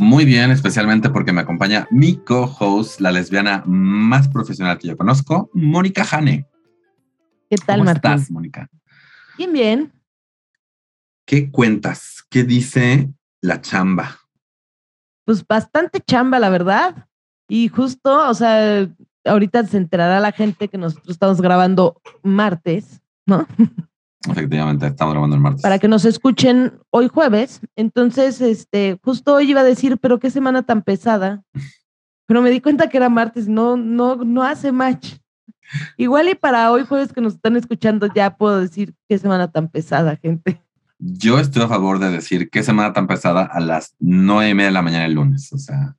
Muy bien, especialmente porque me acompaña mi co-host, la lesbiana más profesional que yo conozco, Mónica Jane. ¿Qué tal, ¿Cómo Martín? estás, Mónica? Bien, bien. ¿Qué cuentas? ¿Qué dice la chamba? Pues bastante chamba, la verdad. Y justo, o sea, ahorita se enterará la gente que nosotros estamos grabando martes, ¿no? Efectivamente, estamos grabando el martes. Para que nos escuchen hoy jueves. Entonces, este, justo hoy iba a decir, pero qué semana tan pesada. Pero me di cuenta que era martes, no, no, no hace match. Igual y para hoy jueves que nos están escuchando ya puedo decir qué semana tan pesada, gente. Yo estoy a favor de decir qué semana tan pesada a las nueve y media de la mañana el lunes. O sea,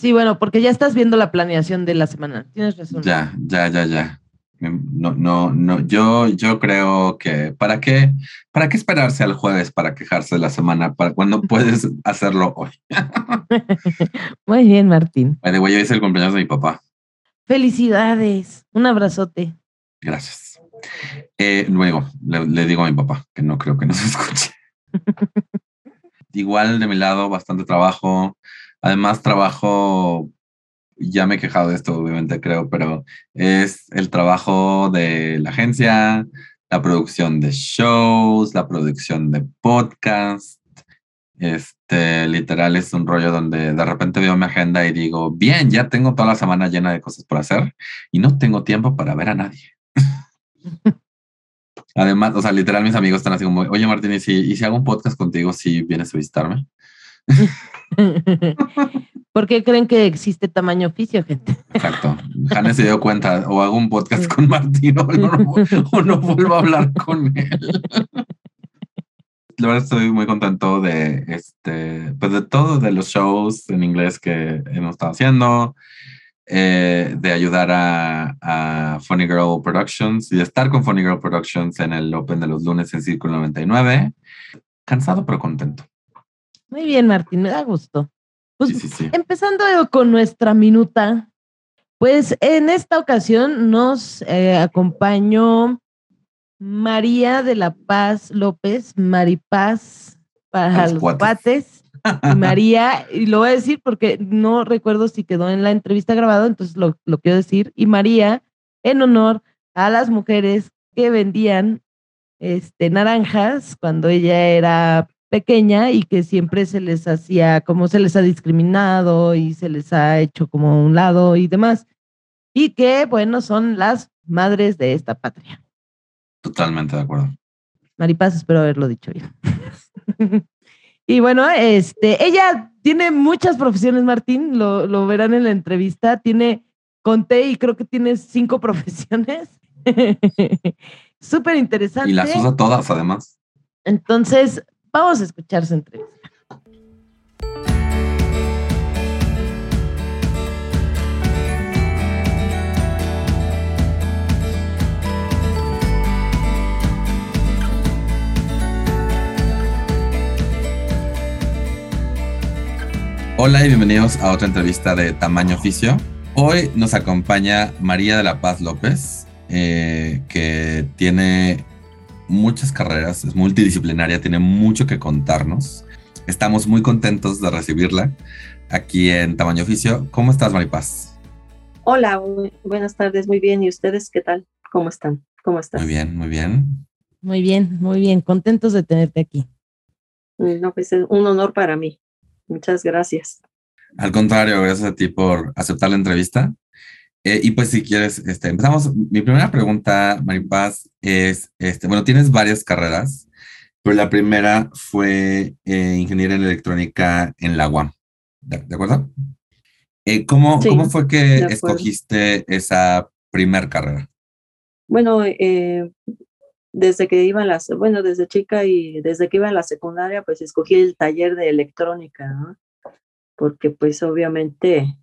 Sí, bueno, porque ya estás viendo la planeación de la semana. Tienes razón. ya, ya, ya, ya. No, no, no. Yo, yo creo que para qué, para qué esperarse al jueves para quejarse de la semana, para cuando puedes hacerlo hoy. Muy bien, Martín. The way, hoy es el cumpleaños de mi papá. Felicidades. Un abrazote. Gracias. Eh, luego, le, le digo a mi papá que no creo que nos escuche. Igual de mi lado, bastante trabajo. Además, trabajo, ya me he quejado de esto, obviamente creo, pero es el trabajo de la agencia, la producción de shows, la producción de podcast. Este, literal es un rollo donde de repente veo mi agenda y digo, bien, ya tengo toda la semana llena de cosas por hacer y no tengo tiempo para ver a nadie. Además, o sea, literal mis amigos están así como, oye Martín, ¿y si, y si hago un podcast contigo, si vienes a visitarme? ¿Por qué creen que existe tamaño oficio, gente? Exacto. Jane se dio cuenta, o hago un podcast con Martín o no, o no vuelvo a hablar con él. La verdad estoy muy contento de este, pues de todo, de los shows en inglés que hemos estado haciendo, eh, de ayudar a, a, Funny Girl Productions y de estar con Funny Girl Productions en el Open de los lunes en Círculo 99. Cansado pero contento. Muy bien, Martín, me da gusto. Pues, sí, sí, sí. Empezando con nuestra minuta, pues en esta ocasión nos eh, acompañó María de la Paz López, Maripaz para los, los. Y María, y lo voy a decir porque no recuerdo si quedó en la entrevista grabado, entonces lo, lo quiero decir. Y María, en honor a las mujeres que vendían este, naranjas cuando ella era pequeña y que siempre se les hacía, como se les ha discriminado y se les ha hecho como a un lado y demás. Y que, bueno, son las madres de esta patria. Totalmente de acuerdo. Maripaz, espero haberlo dicho bien. y bueno, este, ella tiene muchas profesiones, Martín, lo, lo verán en la entrevista. Tiene, conté y creo que tiene cinco profesiones. Súper interesante. Y las usa todas, además. Entonces, Vamos a escuchar su entrevista. Hola y bienvenidos a otra entrevista de Tamaño Oficio. Hoy nos acompaña María de la Paz López, eh, que tiene muchas carreras, es multidisciplinaria, tiene mucho que contarnos. Estamos muy contentos de recibirla aquí en Tamaño Oficio. ¿Cómo estás, Maripaz? Hola, bu buenas tardes, muy bien. ¿Y ustedes qué tal? ¿Cómo están? ¿Cómo están? Muy bien, muy bien. Muy bien, muy bien. Contentos de tenerte aquí. No, pues es un honor para mí. Muchas gracias. Al contrario, gracias a ti por aceptar la entrevista. Eh, y pues si quieres, este, empezamos. Mi primera pregunta, Maripaz, es, este, bueno, tienes varias carreras, pero la primera fue eh, ingeniería en electrónica en la UAM, ¿de, de acuerdo? Eh, ¿cómo, Sí, ¿Cómo fue que escogiste esa primer carrera? Bueno, eh, desde que iba a la, bueno, desde chica y desde que iba a la secundaria, pues escogí el taller de electrónica, ¿no? porque pues obviamente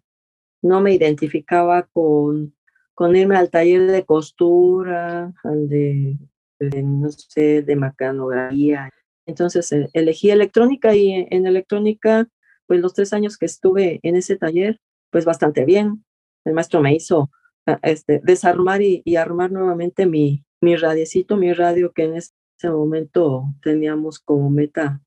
no me identificaba con, con irme al taller de costura, al de, no sé, de mecanografía. Entonces eh, elegí electrónica y en electrónica, pues los tres años que estuve en ese taller, pues bastante bien. El maestro me hizo ah, este, desarmar y, y armar nuevamente mi, mi radiecito, mi radio que en ese momento teníamos como meta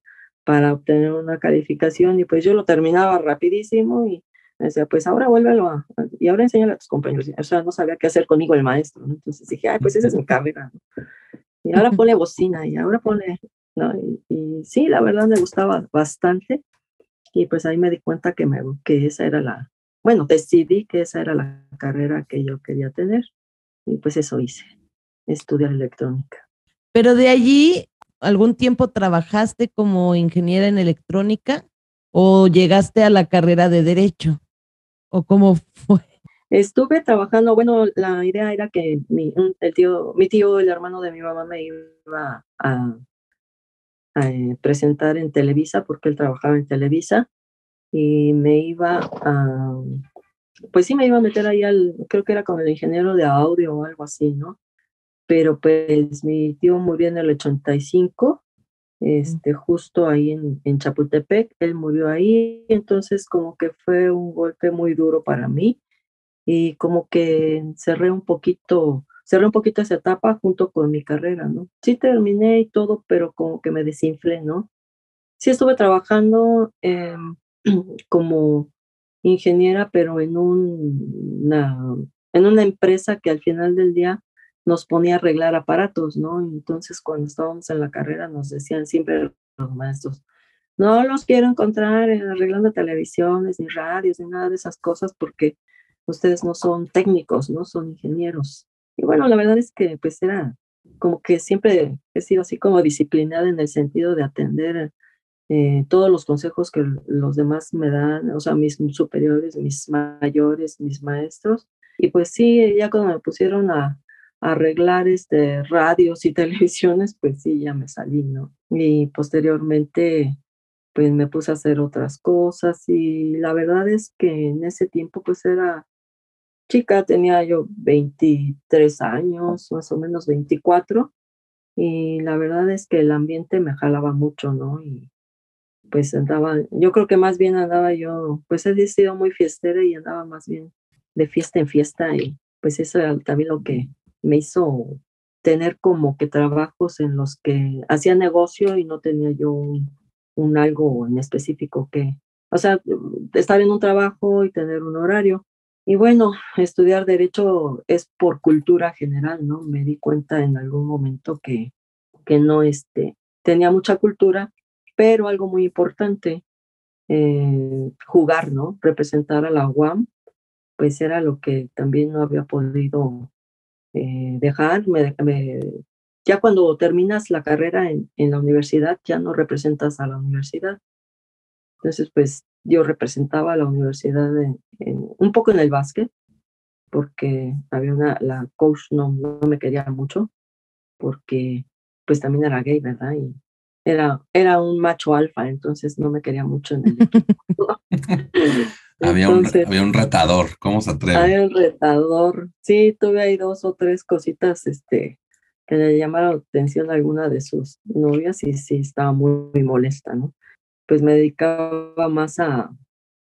para obtener una calificación y pues yo lo terminaba rapidísimo y decía, pues ahora vuélvelo a, y ahora enséñale a tus compañeros. O sea, no sabía qué hacer conmigo el maestro, Entonces dije, ay, pues esa es mi carrera, Y ahora pone bocina y ahora pone, ¿no? Y, sí, la verdad me gustaba bastante y pues ahí me di cuenta que, me, que esa era la, bueno, decidí que esa era la carrera que yo quería tener y pues eso hice, estudiar electrónica. Pero de allí, ¿algún tiempo trabajaste como ingeniera en electrónica o llegaste a la carrera de derecho? ¿O cómo fue? Estuve trabajando, bueno, la idea era que mi, tío, mi tío, el hermano de mi mamá me iba a, eh, presentar en Televisa porque él trabajaba en Televisa y me iba a, pues sí me iba a meter ahí al, creo que era con el ingeniero de audio o algo así, ¿no? Pero pues mi tío murió en el 85 este, justo ahí en, en, Chapultepec, él murió ahí, entonces como que fue un golpe muy duro para mí y como que cerré un poquito, cerré un poquito esa etapa junto con mi carrera, ¿no? Sí terminé y todo, pero como que me desinflé, ¿no? Sí estuve trabajando como ingeniera, pero en en una empresa que al final del día nos ponía a arreglar aparatos, ¿no? Entonces, cuando estábamos en la carrera, nos decían siempre los maestros, no los quiero encontrar arreglando televisiones, ni radios, ni nada de esas cosas, porque ustedes no son técnicos, no son ingenieros. Y bueno, la verdad es que pues era como que siempre he sido así como disciplinada en el sentido de atender eh, todos los consejos que los demás me dan, o sea, mis superiores, mis mayores, mis maestros. Y pues sí, ya cuando me pusieron a, arreglar este, radios y televisiones, pues sí, ya me salí, ¿no? Y posteriormente, pues me puse a hacer otras cosas y la verdad es que en ese tiempo, pues era chica, tenía yo 23 años, más o menos 24, y la verdad es que el ambiente me jalaba mucho, ¿no? Y pues andaba, yo creo que más bien andaba yo, pues he sido muy fiestera y andaba más bien de fiesta en fiesta y pues eso era también lo que me hizo tener como que trabajos en los que hacía negocio y no tenía yo un, algo en específico que, o sea, estar en un trabajo y tener un horario. Y bueno, estudiar derecho es por cultura general, ¿no? Me di cuenta en algún momento que, que no este, tenía mucha cultura, pero algo muy importante, eh, jugar, ¿no? Representar a la UAM, pues era lo que también no había podido eh, dejar, me, ya cuando terminas la carrera en, en, la universidad, ya no representas a la universidad. Entonces, pues yo representaba a la universidad un poco en el básquet, porque había una, la coach no, no me quería mucho, porque pues también era gay, ¿verdad? Y era, era un macho alfa, entonces no me quería mucho en el equipo. Había, un, había un retador, ¿cómo se atreve? Había un retador. Sí, tuve ahí dos o tres cositas este, que le llamaron la atención a alguna de sus novias y sí estaba muy, molesta, ¿no? Pues me dedicaba más a,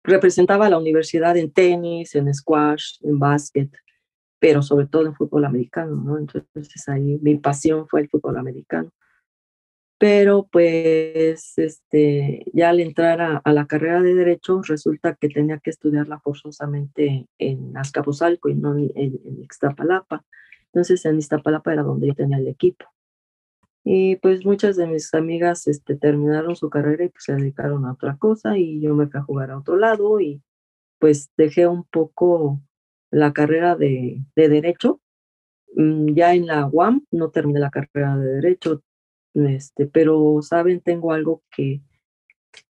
representaba a la universidad en tenis, en squash, en básquet, pero sobre todo en fútbol americano, ¿no? Entonces ahí mi pasión fue el fútbol americano pero pues este, ya al entrar a, la carrera de Derecho resulta que tenía que estudiarla forzosamente en Azcapotzalco y no en, en, Iztapalapa. Entonces en Iztapalapa era donde yo tenía el equipo. Y pues muchas de mis amigas este, terminaron su carrera y pues se dedicaron a otra cosa y yo me fui a jugar a otro lado y pues dejé un poco la carrera de, de Derecho. Mm, ya en la UAM no terminé la carrera de Derecho, este, pero, ¿saben? Tengo algo que,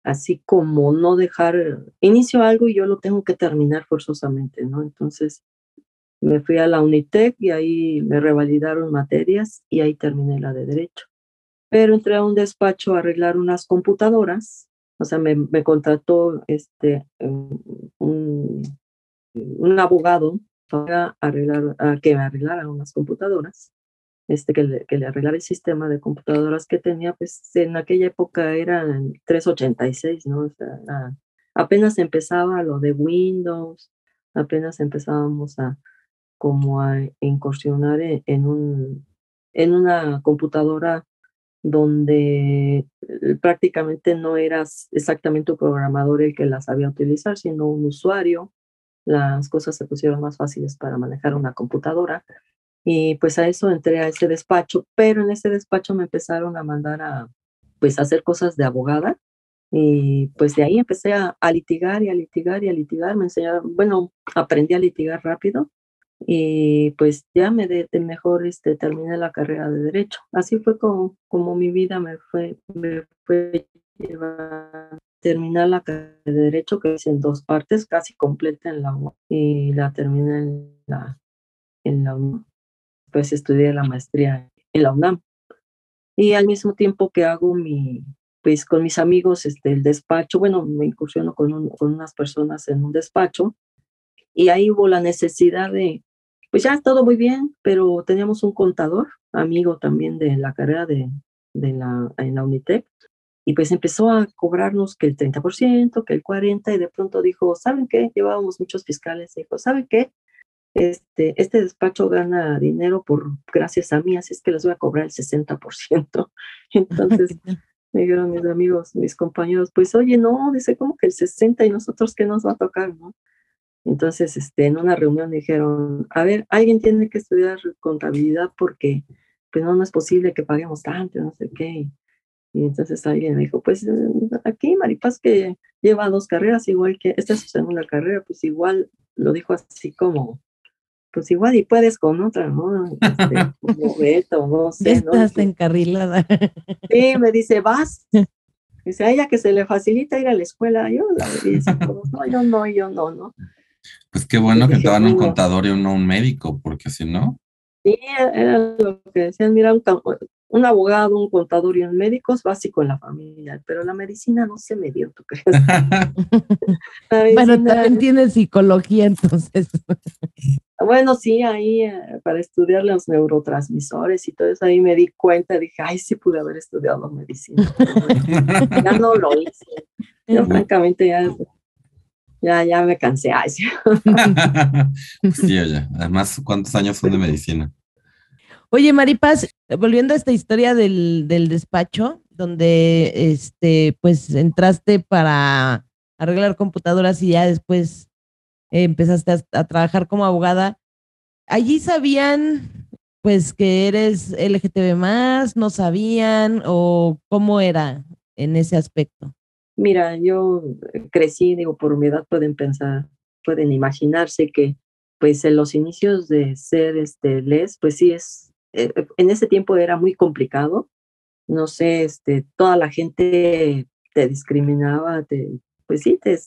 así como no dejar, inicio algo y yo lo tengo que terminar forzosamente, ¿no? Entonces, me fui a la Unitec y ahí me revalidaron materias y ahí terminé la de Derecho. Pero entré a un despacho a arreglar unas computadoras o sea, me, me contrató este, un, un abogado para arreglar, a que me arreglara unas computadoras, este, que, le, que le arreglara el sistema de computadoras que tenía, pues en aquella época eran 386, ¿no? O sea, apenas empezaba lo de Windows, apenas empezábamos a como a incursionar en, un, en una computadora donde eh, prácticamente no eras exactamente un programador el que la sabía utilizar, sino un usuario. Las cosas se pusieron más fáciles para manejar una computadora. Y pues a eso entré a ese despacho, pero en ese despacho me empezaron a mandar a pues hacer cosas de abogada y pues de ahí empecé a, a litigar y a litigar y a litigar. Me enseñaron, bueno, aprendí a litigar rápido y pues ya me de, mejor este, terminé la carrera de derecho. Así fue como, como mi vida me fue, me fue terminar la carrera de derecho que es en dos partes, casi completa en la y la terminé en la, en la UNAM. Pues estudié la maestría en la UNAM. Y al mismo tiempo que hago mi, pues con mis amigos, este, el despacho, bueno, me incursiono con, con unas personas en un despacho y ahí hubo la necesidad de, pues ya todo muy bien, pero teníamos un contador, amigo también de la carrera de, de la, en la Unitec, y pues empezó a cobrarnos que el 30%, que el 40%, y de pronto dijo, ¿saben qué? Llevábamos muchos fiscales, dijo, ¿saben qué? Este, este despacho gana dinero por gracias a mí, así es que les voy a cobrar el 60%. Entonces me dijeron mis amigos, mis compañeros, pues oye, no, dice, ¿cómo que el 60% y nosotros qué nos va a tocar? ¿no? Entonces, este, en una reunión dijeron, a ver, alguien tiene que estudiar contabilidad porque pues no, no es posible que paguemos tanto, no sé qué. Y entonces alguien me dijo, pues aquí Maripaz que lleva dos carreras, igual que esta es su segunda carrera, pues igual lo dijo así como, pues igual y puedes con otra, ¿no? Este, Beto, no sé. Estás encarrilada. Sí, me dice, vas. Dice, a ella que se le facilita ir a la escuela. Yo la dice, no, yo no, yo no, ¿no? Pues qué bueno que te dan un contador y no un médico, porque si no. Sí, era lo que decían, mira, un, abogado, un contador y un médico es básico en la familia, pero la medicina no se me dio, ¿tú crees? bueno, también tiene psicología, entonces. Bueno, sí, ahí eh, para estudiar los neurotransmisores y todo eso, ahí me di cuenta, dije, ay, sí pude haber estudiado medicina. ya no lo hice. Yo francamente ya ya, ya me cansé. sí. oye, además, ¿cuántos años son de medicina? Oye, Maripaz, volviendo a esta historia del, del despacho, donde este, pues entraste para arreglar computadoras y ya después empezaste a, trabajar como abogada. ¿Allí sabían pues que eres LGTB más? ¿No sabían? ¿O cómo era en ese aspecto? Mira, yo crecí, digo, por mi edad pueden pensar, pueden imaginarse que pues en los inicios de ser este les, pues sí es, eh, en ese tiempo era muy complicado. No sé, este, toda la gente te discriminaba, te, pues sí, te,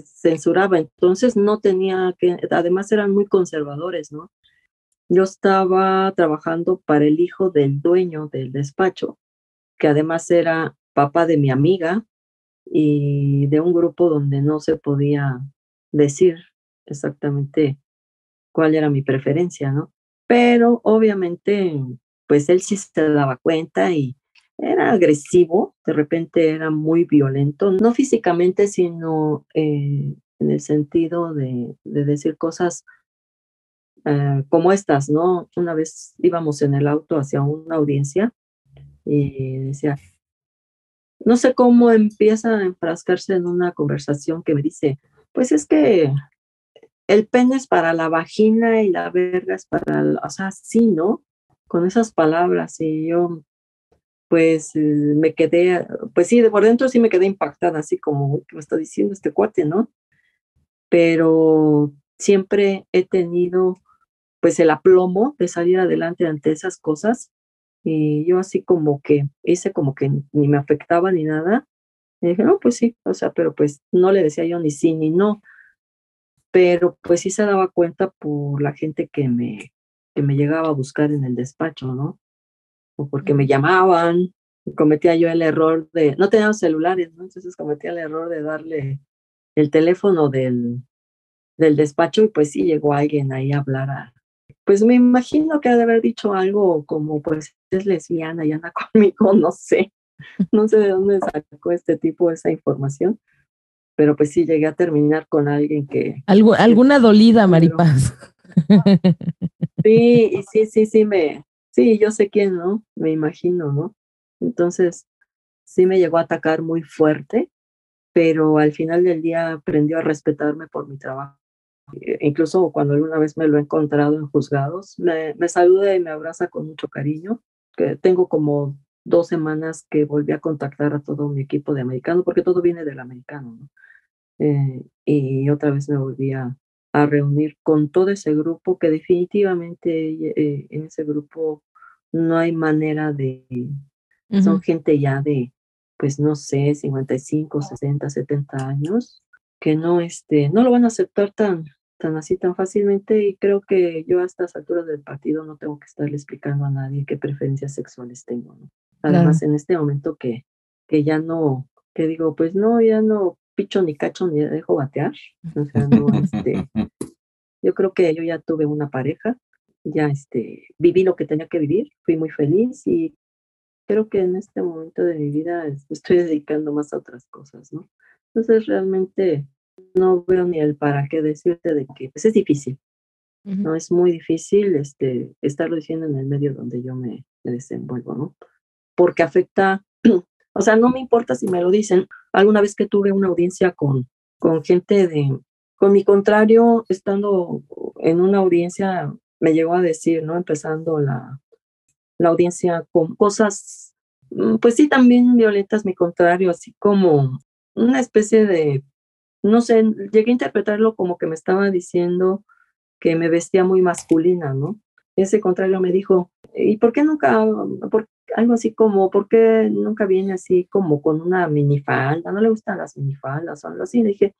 censuraba. Entonces no tenía que, además eran muy conservadores, ¿no? Yo estaba trabajando para el hijo del dueño del despacho, que además era papá de mi amiga, y de un grupo donde no se podía decir exactamente cuál era mi preferencia, ¿no? Pero obviamente, pues él sí se daba cuenta y era agresivo, de repente era muy violento, no físicamente, sino eh, en el sentido de, de decir cosas eh, como estas, ¿no? Una vez íbamos en el auto hacia una audiencia y decía, no sé cómo empieza a enfrascarse en una conversación que me dice, pues es que el pene es para la vagina y la verga es para, o sea, sí, ¿no? Con esas palabras y yo, pues me quedé, pues sí, de por dentro sí me quedé impactada, así como, ¿qué me está diciendo este cuate, no? Pero siempre he tenido, pues, el aplomo de salir adelante ante esas cosas y yo así como que hice como que ni me afectaba ni nada. Y dije, no, pues sí, o sea, pero pues no le decía yo ni sí ni no. Pero pues sí se daba cuenta por la gente que me, que me llegaba a buscar en el despacho, ¿no? O porque me llamaban, cometía yo el error de, no teníamos celulares, ¿no? Entonces cometía el error de darle el teléfono del, del despacho y pues sí llegó alguien ahí a hablar a, pues me imagino que ha de haber dicho algo como pues es lesbiana y anda conmigo, no sé, no sé de dónde sacó este tipo esa información, pero pues sí llegué a terminar con alguien que... Algo, alguna dolida, Maripaz. Sí, sí, sí, sí, me, sí, yo sé quién, ¿no? Me imagino, ¿no? Entonces, sí me llegó a atacar muy fuerte, pero al final del día aprendió a respetarme por mi trabajo. E incluso cuando alguna vez me lo he encontrado en juzgados, me, me saluda y me abraza con mucho cariño, tengo como dos semanas que volví a contactar a todo mi equipo de americano, porque todo viene del americano, ¿no? Eh, y otra vez me volví a, a, reunir con todo ese grupo, que definitivamente eh, en ese grupo no hay manera de, uh -huh. son gente ya de, pues no sé, 55, 60, 70 años, que no, este, no lo van a aceptar tan, tan así, tan fácilmente, y creo que yo a estas alturas del partido no tengo que estarle explicando a nadie qué preferencias sexuales tengo, ¿no? Además, claro. en este momento que, que ya no, que digo, pues no, ya no picho ni cacho ni dejo batear. O sea, no, este, yo creo que yo ya tuve una pareja, ya este, viví lo que tenía que vivir, fui muy feliz y creo que en este momento de mi vida estoy dedicando más a otras cosas, ¿no? Entonces realmente no veo ni el para qué decirte de que pues es difícil, uh -huh. ¿no? Es muy difícil este, estarlo diciendo en el medio donde yo me, me desenvuelvo, ¿no? Porque afecta o sea, no me importa si me lo dicen. Alguna vez que tuve una audiencia con, con gente de, con mi contrario, estando en una audiencia, me llegó a decir, ¿no? Empezando la, la audiencia con cosas, pues sí, también violentas, mi contrario, así como una especie de, no sé, llegué a interpretarlo como que me estaba diciendo que me vestía muy masculina, ¿no? Ese contrario me dijo, ¿y por qué nunca, por, algo así como, ¿por qué nunca viene así como con una minifalda? ¿No le gustan las minifaldas o algo así? Le dije,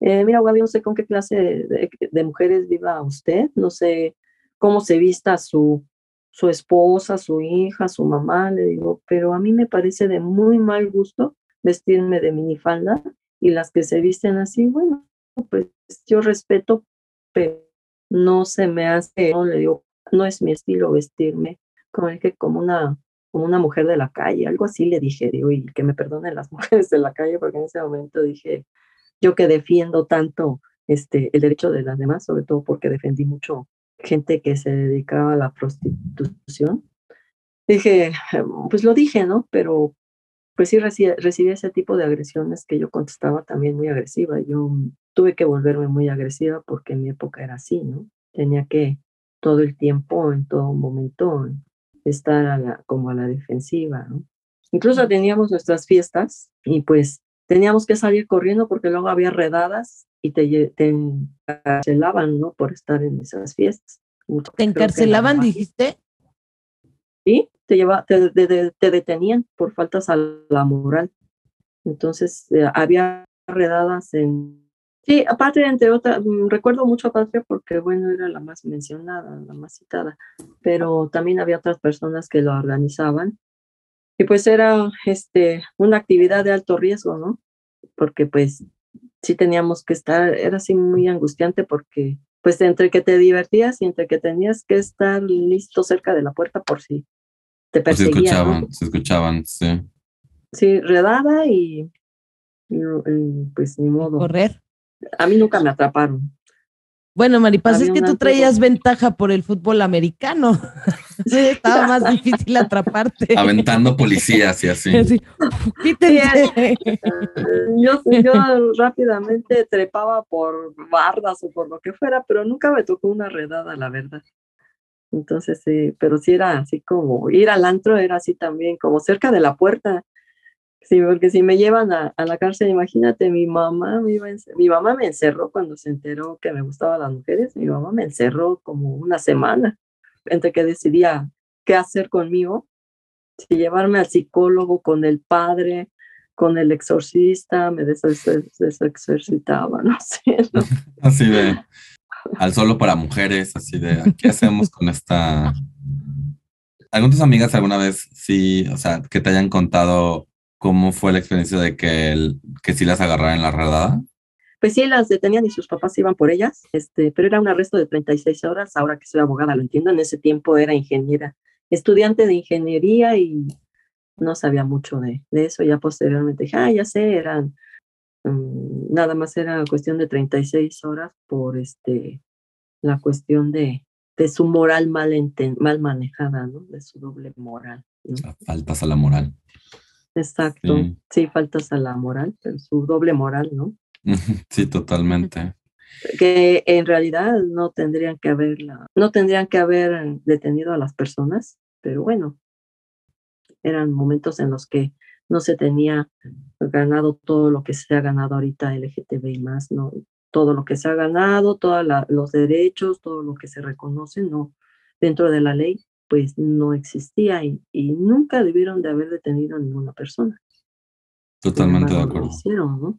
eh, mira, Gaby, no sé con qué clase de, mujeres viva usted, no sé cómo se vista su, su esposa, su hija, su mamá, le digo, pero a mí me parece de muy mal gusto vestirme de minifalda y las que se visten así, bueno, pues yo respeto, pero no se me hace, no le digo, no es mi estilo vestirme como, que como una como una mujer de la calle, algo así le dije, digo, y que me perdonen las mujeres de la calle, porque en ese momento dije, yo que defiendo tanto este, el derecho de las demás, sobre todo porque defendí mucho gente que se dedicaba a la prostitución, dije, pues lo dije, ¿no? Pero pues sí recibí, recibí ese tipo de agresiones que yo contestaba también muy agresiva. Yo tuve que volverme muy agresiva porque en mi época era así, ¿no? Tenía que todo el tiempo, en todo momento, estar a la, como a la defensiva, ¿no? Incluso teníamos nuestras fiestas y pues teníamos que salir corriendo porque luego había redadas y te, te encarcelaban, ¿no? Por estar en esas fiestas. Mucho, ¿Te encarcelaban, dijiste? Sí, te, lleva, te, te, te, detenían por faltas a la moral. Entonces eh, había redadas en... Sí, aparte, entre otras, recuerdo mucho a Patria porque, bueno, era la más mencionada, la más citada, pero también había otras personas que lo organizaban. Y pues era este, una actividad de alto riesgo, ¿no? Porque pues sí teníamos que estar, era así muy angustiante porque pues entre que te divertías y entre que tenías que estar listo cerca de la puerta por si te perseguían. Se escuchaban, ¿no? se escuchaban, sí. Sí, redada y, y, y pues ni modo. Correr. A mí nunca me atraparon. Bueno, Maripaz, es que tú traías ventaja por el fútbol americano. Estaba más difícil atraparte. Aventando policías y así. así quítense. yo, yo rápidamente trepaba por bardas o por lo que fuera, pero nunca me tocó una redada, la verdad. Entonces, sí, pero sí era así como ir al antro, era así también, como cerca de la puerta. Sí, porque si me llevan a, a la cárcel, imagínate, mi mamá, me mi mamá me encerró cuando se enteró que me gustaban las mujeres, mi mamá me encerró como una semana, entre que decidía qué hacer conmigo, si llevarme al psicólogo con el padre, con el exorcista, me desexorcitaba, no sé. ¿no? Así de, al solo para mujeres, así de, ¿qué hacemos con esta ¿Algunas amigas alguna vez sí, o sea, que te hayan contado cómo fue la experiencia de que, el, que sí las agarraran en la redada? Pues sí, las detenían y sus papás iban por ellas, este, pero era un arresto de 36 horas. Ahora que soy abogada, lo entiendo. En ese tiempo era ingeniera, estudiante de ingeniería y no sabía mucho de, de eso. Ya posteriormente dije, ah, ya sé, eran, mm, nada más era cuestión de 36 horas por este, la cuestión de, de su moral mal, mal manejada, ¿no? De su doble moral. Faltas a la moral. Exacto, sí. faltas a la moral, su doble moral, ¿no? Sí, totalmente. Que en realidad no tendrían que haberla, no tendrían que haber detenido a las personas, pero bueno, eran momentos en los que no se tenía ganado todo lo que se ha ganado ahorita LGTB y más, ¿no? Todo lo que se ha ganado, todos los derechos, todo lo que se reconoce, ¿no? Dentro de la ley, pues no existía y, y nunca debieron de haber detenido a ninguna persona. Totalmente de acuerdo. ¿no?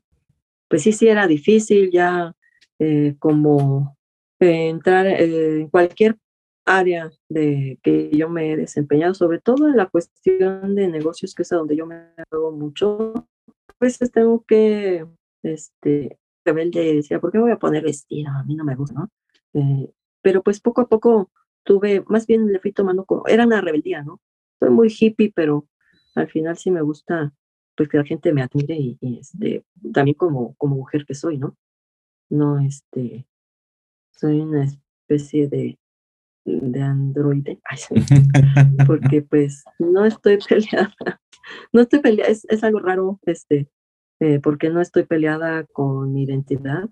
Pues sí, sí era difícil ya eh, como eh, entrar eh, en cualquier área de que yo me he desempeñado, sobre todo en la cuestión de negocios, que es a donde yo me hago mucho, pues tengo que, este, rebelde, decía, ¿por qué voy a poner vestido? A mí no me gusta, ¿no? Eh, pero pues poco a poco tuve, más bien le fui tomando como, era una rebeldía, ¿no? Soy muy hippie, pero al final sí me gusta, pues que la gente me admire y, y este, también como, como mujer que soy, ¿no? No, este, soy una especie de de androide, porque pues no estoy peleada, no estoy peleada, es, es algo raro, este, eh, porque no estoy peleada con mi identidad,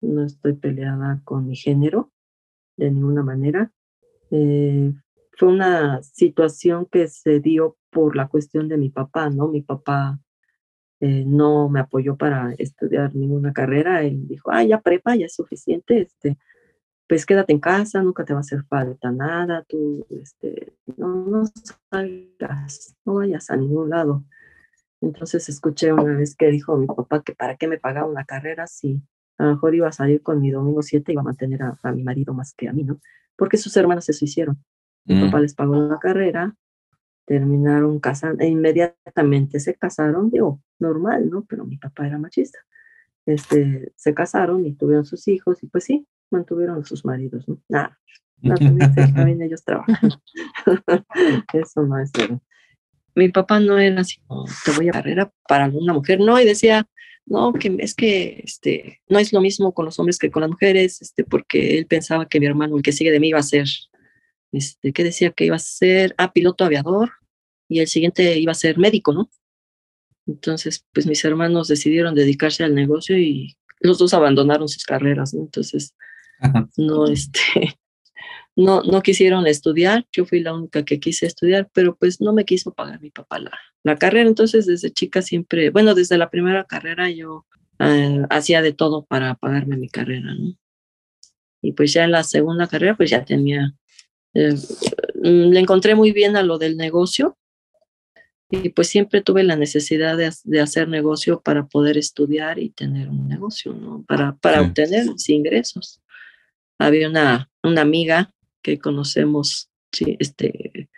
no estoy peleada con mi género de ninguna manera. Eh, fue una situación que se dio por la cuestión de mi papá, ¿no? Mi papá eh, no me apoyó para estudiar ninguna carrera, él dijo, ah, ya prepa, ya es suficiente, este, pues quédate en casa, nunca te va a hacer falta nada, tú este, no, no salgas, no vayas a ningún lado. Entonces escuché una vez que dijo mi papá que para qué me pagaba una carrera si a lo mejor iba a salir con mi domingo 7 y iba a mantener a, mi marido más que a mí, ¿no? Porque sus hermanas eso hicieron. Mi mm. papá les pagó la carrera, terminaron casando, e inmediatamente se casaron, digo, normal, ¿no? Pero mi papá era machista. Este, se casaron y tuvieron sus hijos y pues sí, mantuvieron a sus maridos, ¿no? Nada, también, ellos trabajan. Eso no es verdad. Mi papá no era así, te voy a carrera para una mujer, no, y decía, no, que es que este, no es lo mismo con los hombres que con las mujeres, este, porque él pensaba que mi hermano, el que sigue de mí, iba a ser, este, ¿qué decía? Que iba a ser, ah, piloto aviador, y el siguiente iba a ser médico, ¿no? Entonces, pues mis hermanos decidieron dedicarse al negocio y los dos abandonaron sus carreras, ¿no? Entonces, no, este, no, no quisieron estudiar, yo fui la única que quise estudiar, pero pues no me quiso pagar mi papá la, la carrera, entonces desde chica siempre, bueno, desde la primera carrera yo eh, hacía de todo para pagarme mi carrera, ¿no? Y pues ya en la segunda carrera, pues ya tenía, eh, le encontré muy bien a lo del negocio, y pues siempre tuve la necesidad de, de, hacer negocio para poder estudiar y tener un negocio, ¿no? Para, para obtener ingresos había una, una amiga que conocemos, sí, este,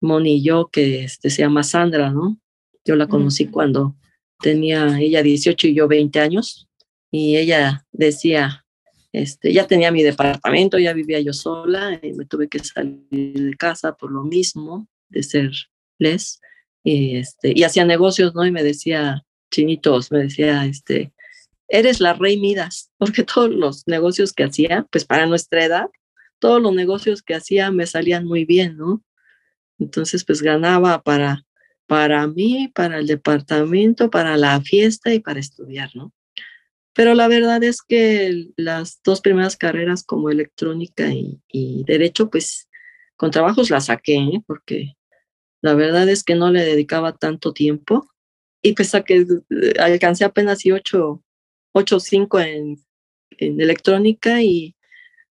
Moni y yo, que este, se llama Sandra, ¿no? Yo la conocí cuando tenía ella 18 y yo 20 años, y ella decía, este, ya tenía mi departamento, ya vivía yo sola, y me tuve que salir de casa por lo mismo, de ser les, y, este, y hacía negocios, ¿no? Y me decía, chinitos, me decía, este, eres la rey Midas, porque todos los negocios que hacía, pues para nuestra edad, todos los negocios que hacía me salían muy bien, ¿no? Entonces, pues ganaba para, para mí, para el departamento, para la fiesta y para estudiar, ¿no? Pero la verdad es que las dos primeras carreras como electrónica y, derecho, pues con trabajos las saqué, ¿eh? porque la verdad es que no le dedicaba tanto tiempo y pues que alcancé apenas y ocho, 8.5 en, en electrónica y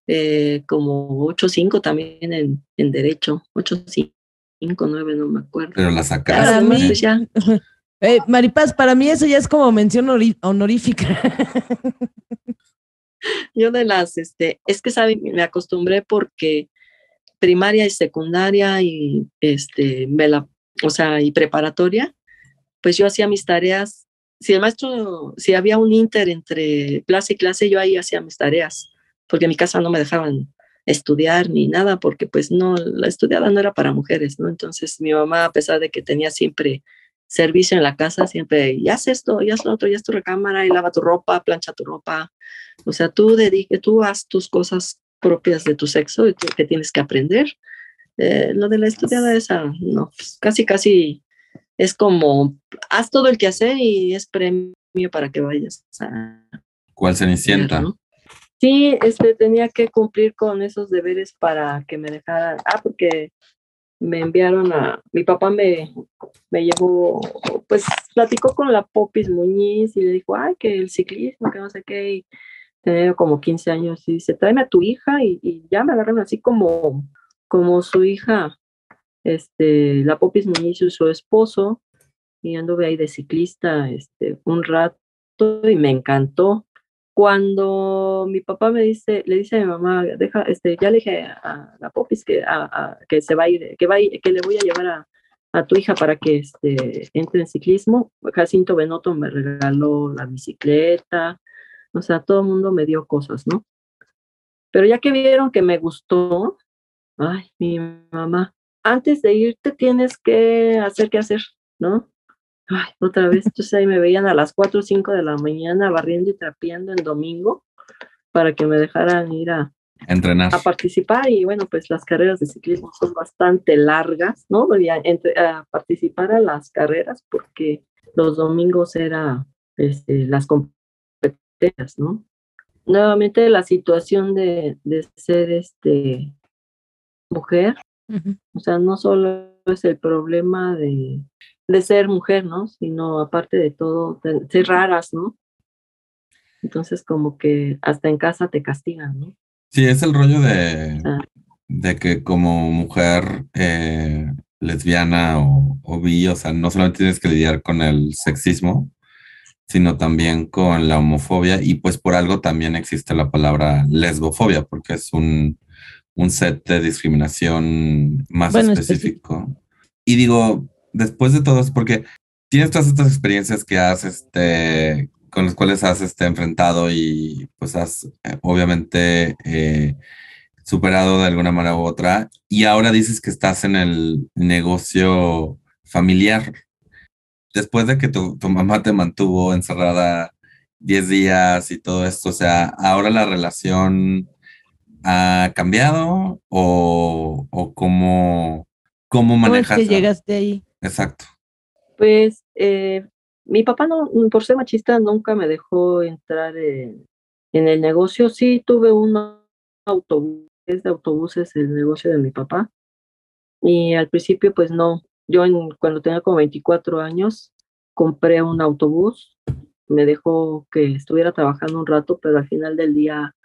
eh, como 8.5 también en, en derecho, 8.5, 9, no me acuerdo. Pero la sacaste. Para mí, ya. Eh, Maripaz, para mí eso ya es como mención honorífica. Yo de las, este, es que saben, me acostumbré porque primaria y secundaria y este, me la, o sea, y preparatoria, pues yo hacía mis tareas. Si el maestro, si había un inter entre clase y clase, yo ahí hacía mis tareas, porque en mi casa no me dejaban estudiar ni nada, porque pues no, la estudiada no era para mujeres, ¿no? Entonces mi mamá, a pesar de que tenía siempre servicio en la casa, siempre, ya haz esto, ya haz lo otro, ya haz tu recámara y lava tu ropa, plancha tu ropa. O sea, tú dedique, tú haz tus cosas propias de tu sexo y tú que tienes que aprender. Eh, lo de la estudiada esa, no, pues, casi, casi es como, haz todo el que hacer y es premio para que vayas a... ¿Cuál Cenicienta? Sí, este, tenía que cumplir con esos deberes para que me dejaran, ah, porque me enviaron a, mi papá me, me llevó, pues platicó con la Popis Muñiz y le dijo, ay, que el ciclismo, que no sé qué, y tenía como 15 años y dice, tráeme a tu hija y, ya me agarran así como, como su hija, este, la Popis Muñiz y su esposo, y anduve ahí de ciclista este, un rato y me encantó. Cuando mi papá me dice, le dice a mi mamá, deja, este, ya le dije a, la Popis que, a, se va a ir, que va que le voy a llevar a, a tu hija para que este, entre en ciclismo. Jacinto Benoto me regaló la bicicleta, o sea, todo el mundo me dio cosas, ¿no? Pero ya que vieron que me gustó, ay, mi mamá, antes de irte tienes que hacer qué hacer, ¿no? Ay, otra vez, entonces ahí me veían a las 4 o 5 de la mañana barriendo y trapeando en domingo para que me dejaran ir a, entrenar. A participar y bueno, pues las carreras de ciclismo son bastante largas, ¿no? Voy a, a participar a las carreras porque los domingos era este, las competencias ¿no? Nuevamente la situación de, de ser este mujer, o sea, no solo es el problema de, de, ser mujer, ¿no? Sino aparte de todo, de ser raras, ¿no? Entonces como que hasta en casa te castigan, ¿no? Sí, es el rollo de, de que como mujer eh, lesbiana o, o bi, o sea, no solamente tienes que lidiar con el sexismo, sino también con la homofobia y pues por algo también existe la palabra lesbofobia, porque es un, un set de discriminación más específico. Y digo, después de todo es porque tienes todas estas experiencias que has, este, con las cuales has este, enfrentado y pues has eh, obviamente eh, superado de alguna manera u otra, y ahora dices que estás en el negocio familiar después de que tu, mamá te mantuvo encerrada 10 días y todo esto, o sea, ahora la relación ha cambiado o, o cómo, cómo manejas? ¿Cómo que llegaste ahí? Exacto. Pues eh, mi papá, no, por ser machista, nunca me dejó entrar en, en el negocio. Sí, tuve un autobús, de autobuses, el negocio de mi papá. Y al principio, pues no, yo cuando tenía como 24 años compré un autobús, me dejó que estuviera trabajando un rato, pero al final del día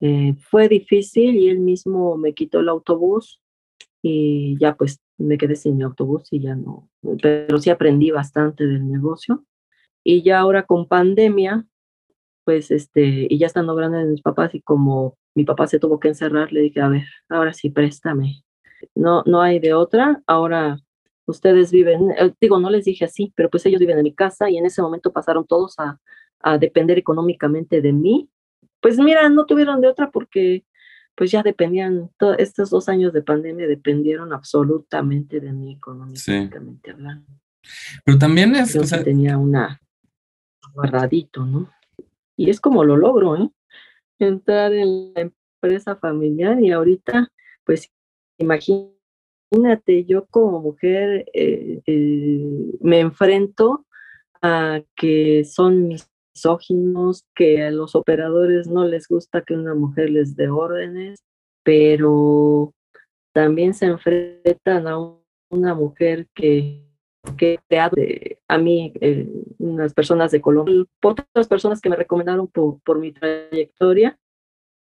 eh, fue difícil y él mismo me quitó el autobús y ya pues me quedé sin mi autobús y ya no, pero sí aprendí bastante del negocio. Y ya ahora con pandemia, pues este, y ya estando grande de mis papás y como mi papá se tuvo que encerrar, le dije, a ver, ahora sí, préstame. No, no hay de otra, ahora ustedes viven, eh, digo, no les dije así, pero pues ellos viven en mi casa y en ese momento pasaron todos a, a depender económicamente de mí. Pues mira, no tuvieron de otra porque pues ya dependían, estos dos años de pandemia dependieron absolutamente de mí económicamente hablando. Pero también es... Yo o tenía una guardadito, ¿no? Y es como lo logro, ¿eh? Entrar en la empresa familiar y ahorita, pues imagínate yo como mujer eh, eh, me enfrento a que son misóginos, que a los operadores no les gusta que una mujer les dé órdenes, pero también se enfrentan a una mujer que que a mí eh, unas personas de Colombia, otras personas que me recomendaron por, por mi trayectoria,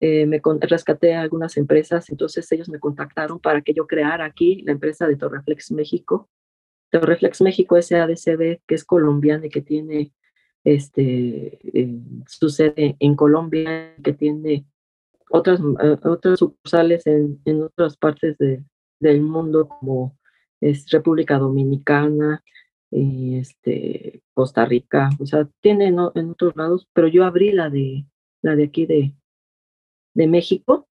eh, me rescaté a algunas empresas, entonces ellos me contactaron para que yo creara aquí la empresa de Torreflex México. Torreflex México SADCB, que es colombiana y que tiene este, eh, su sede en Colombia, que tiene otras, eh, otras sucursales en, en otras partes de, del mundo como es República Dominicana, este, Costa Rica, o sea, tiene en, en, otros lados, pero yo abrí la de, la de aquí de, de México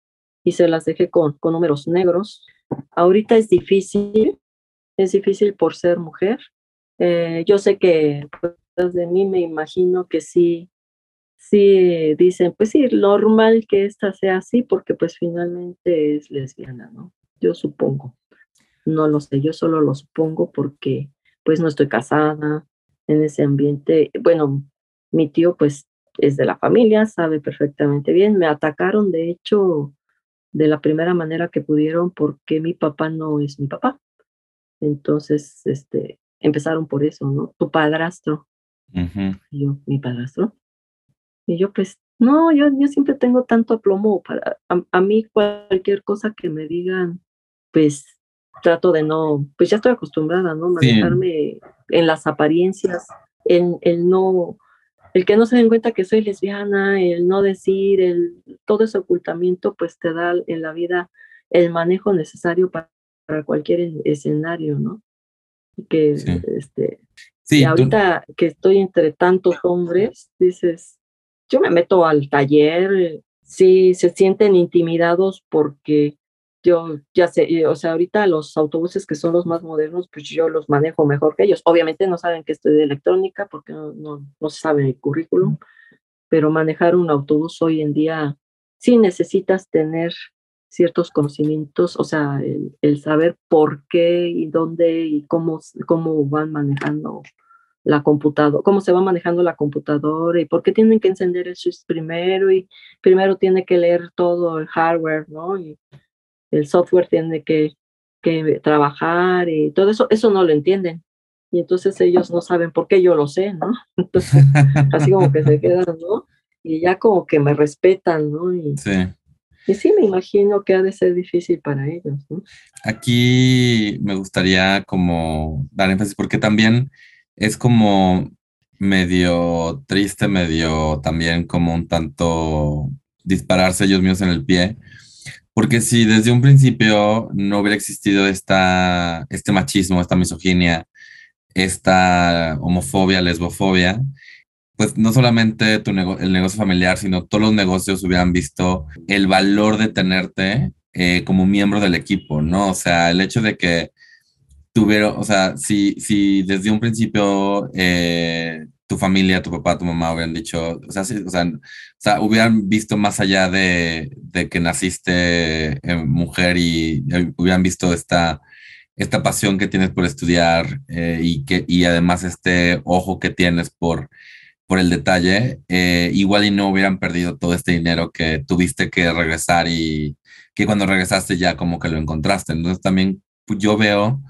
y se las dejé con, con números negros. Ahorita es difícil, es difícil por ser mujer. Eh, yo sé que pues, de mí me imagino que sí, sí dicen, pues sí, normal que esta sea así porque pues finalmente es lesbiana, ¿no? Yo supongo. No lo sé, yo solo lo supongo porque pues no estoy casada en ese ambiente. Bueno, mi tío pues es de la familia, sabe perfectamente bien. Me atacaron, de hecho, de la primera manera que pudieron porque mi papá no es mi papá. Entonces, este, empezaron por eso, ¿no? Tu padrastro. Yo, mi padrastro. Y yo, pues, no, yo, yo siempre tengo tanto aplomo para, a, mí cualquier cosa que me digan, pues, trato de no, pues ya estoy acostumbrada, ¿no? Manejarme en las apariencias, en el no, el que no se den cuenta que soy lesbiana, el no decir, el, todo ese ocultamiento, pues te da en la vida el manejo necesario para, para cualquier escenario, ¿no? Que, este, y ahorita que estoy entre tantos hombres, dices, yo me meto al taller, sí, se sienten intimidados porque yo ya sé, o sea, ahorita los autobuses que son los más modernos, pues yo los manejo mejor que ellos. Obviamente no saben que estoy de electrónica porque no, no, no sabe el currículum, pero manejar un autobús hoy en día sí necesitas tener ciertos conocimientos, o sea, el, el, saber por qué y dónde y cómo, cómo van manejando la computadora, cómo se va manejando la computadora y por qué tienen que encender el switch primero y primero tiene que leer todo el hardware, ¿no? Y el software tiene que, que trabajar y todo eso, eso no lo entienden. Y entonces ellos no saben por qué yo lo sé, ¿no? Entonces, así como que se quedan, ¿no? Y ya como que me respetan, ¿no? Y, sí. Y sí, me imagino que ha de ser difícil para ellos, ¿no? Aquí me gustaría como dar énfasis porque también es como medio triste, medio también como un tanto dispararse ellos mismos en el pie, porque si desde un principio no hubiera existido esta, este machismo, esta misoginia, esta homofobia, lesbofobia, pues no solamente tu el negocio familiar, sino todos los negocios hubieran visto el valor de tenerte eh, como miembro del equipo, ¿no? O sea, el hecho de que tuvieron, o sea, si, si desde un principio eh, tu familia, tu papá, tu mamá hubieran dicho, o sea, o sea, hubieran visto más allá de, de que naciste eh, mujer y hubieran visto esta, esta pasión que tienes por estudiar y, que, y además este ojo que tienes por, por el detalle, igual y no hubieran perdido todo este dinero que tuviste que regresar y que cuando regresaste ya como que lo encontraste. Entonces también pues, yo veo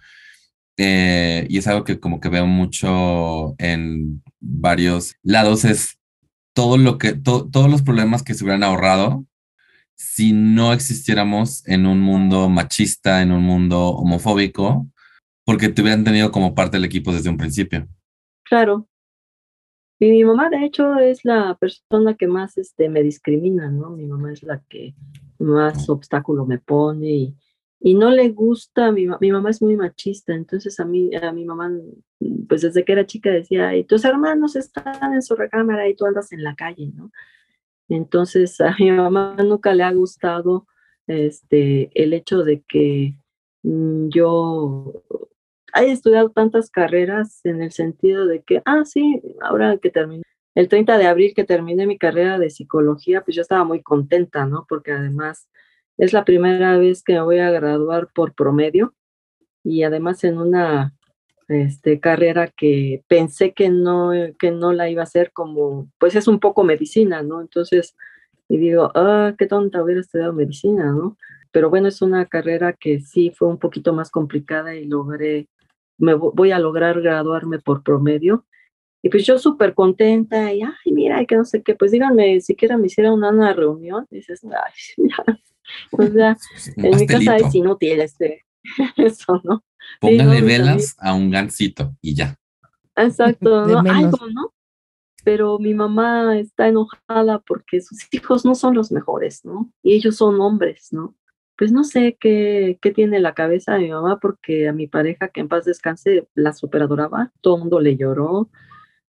eh, y es algo que como que veo mucho en varios lados, es todo lo que, todos los problemas que se hubieran ahorrado si no existiéramos en un mundo machista, en un mundo homofóbico, porque te hubieran tenido como parte del equipo desde un principio. Claro. Y mi mamá, de hecho, es la persona que más este, me discrimina, ¿no? Mi mamá es la que más obstáculo me pone y, y no le gusta, mi, mi mamá es muy machista, entonces a mí, a mi mamá, pues desde que era chica decía, y tus hermanos están en su recámara y tú andas en la calle, ¿no? Entonces a mi mamá nunca le ha gustado este, el hecho de que mm, yo haya estudiado tantas carreras en el sentido de que, ah, sí, ahora que terminé, el 30 de abril que terminé mi carrera de psicología, pues yo estaba muy contenta, ¿no? Porque además es la primera vez que me voy a graduar por promedio y además en una este, carrera que pensé que no, que no la iba a hacer como, pues es un poco medicina, ¿no? Entonces, y digo, ah, qué tonta hubiera estudiado medicina, ¿no? Pero bueno, es una carrera que sí fue un poquito más complicada y logré, me voy a lograr graduarme por promedio. Y pues yo súper contenta y, ay, mira, que no sé qué, pues díganme, siquiera me hiciera una, una reunión, dices, ay, ya, o sea, en mi casa es inútil este, eso, ¿no? Póngale velas a un gansito y ya. Exacto, ¿no? Algo, ¿no? pero mi mamá está enojada porque sus hijos no son los mejores, ¿no? Y ellos son hombres, ¿no? Pues no sé qué, tiene la cabeza de mi mamá porque a mi pareja, que en paz descanse, la superadoraba, todo mundo le lloró,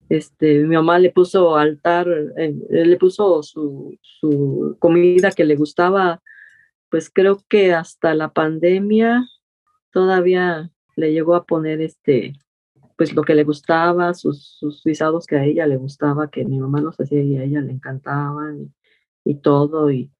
este, mi mamá le puso altar, eh, le puso su, su, comida que le gustaba, pues creo que hasta la pandemia todavía le llegó a poner este, pues lo que le gustaba, sus, sus guisados que a ella le gustaba, que mi mamá los hacía y a ella le encantaban y, y todo, y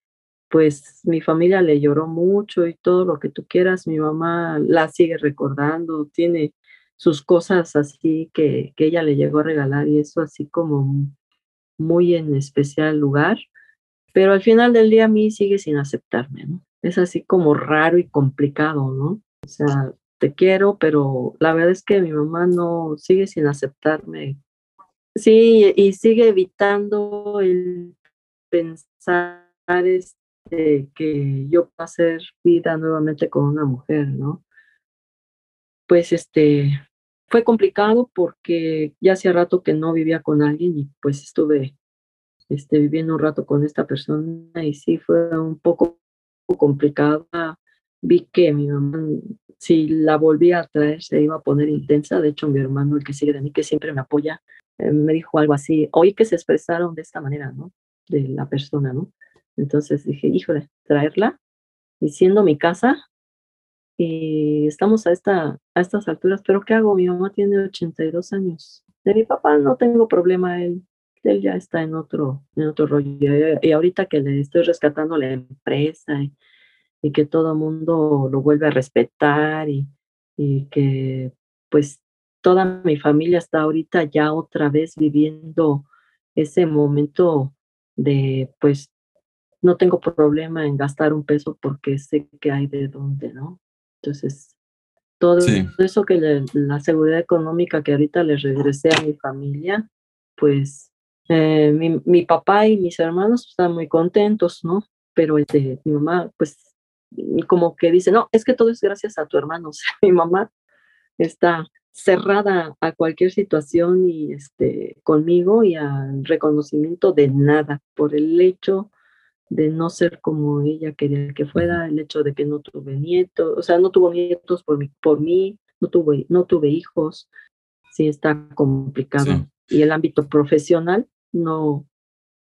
pues mi familia le lloró mucho y todo lo que tú quieras, mi mamá la sigue recordando, tiene sus cosas así que, que ella le llegó a regalar y eso así como muy en especial lugar, pero al final del día a mí sigue sin aceptarme, ¿no? Es así como raro y complicado, ¿no? O sea, te quiero, pero la verdad es que mi mamá no sigue sin aceptarme. Sí, y sigue evitando el pensar que yo pueda hacer vida nuevamente con una mujer, ¿no? Pues este, fue complicado porque ya hacía rato que no vivía con alguien y pues estuve este, viviendo un rato con esta persona y sí fue un poco complicada. Vi que mi mamá, si la volvía a traer, se iba a poner intensa. De hecho, mi hermano, el que sigue de mí, que siempre me apoya, eh, me dijo algo así. Oí que se expresaron de esta manera, ¿no? De la persona, ¿no? Entonces dije, híjole, traerla y siendo mi casa, y estamos a, esta, a estas alturas, pero ¿qué hago? Mi mamá tiene 82 años. De mi papá no tengo problema, él, él ya está en otro, en otro rollo. Y ahorita que le estoy rescatando la empresa y, que todo el mundo lo vuelve a respetar y, y que pues toda mi familia está ahorita ya otra vez viviendo ese momento de pues no tengo problema en gastar un peso porque sé que hay de dónde, ¿no? Entonces, todo eso que la seguridad económica que ahorita le regresé a mi familia, pues eh, mi, mi, papá y mis hermanos están muy contentos, ¿no? Pero este, mi mamá, pues, como que dice, no, es que todo es gracias a tu hermano. O sea, mi mamá está cerrada a cualquier situación y este conmigo y al reconocimiento de nada por el hecho de no ser como ella quería que fuera, el hecho de que no tuve nietos, o sea, no tuvo nietos por mí, por mí no, tuve, no tuve hijos, sí está complicado. Y el ámbito profesional, no,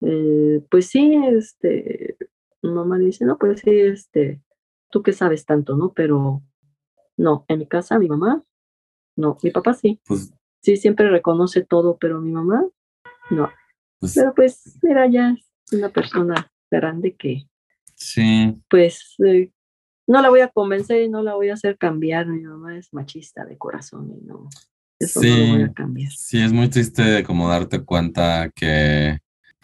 eh, pues sí, este, mamá dice, no, pues sí, este, tú que sabes tanto, ¿no? Pero no, en mi casa, mi mamá, no, mi papá sí. Pues sí, siempre reconoce todo, pero mi mamá, no. Pues pero pues, mira, ya es una persona grande que, sí. pues, eh, no la voy a convencer y no la voy a hacer cambiar. Mi mamá es machista de corazón y no, eso no lo voy a cambiar. Sí, es muy triste como darte cuenta que,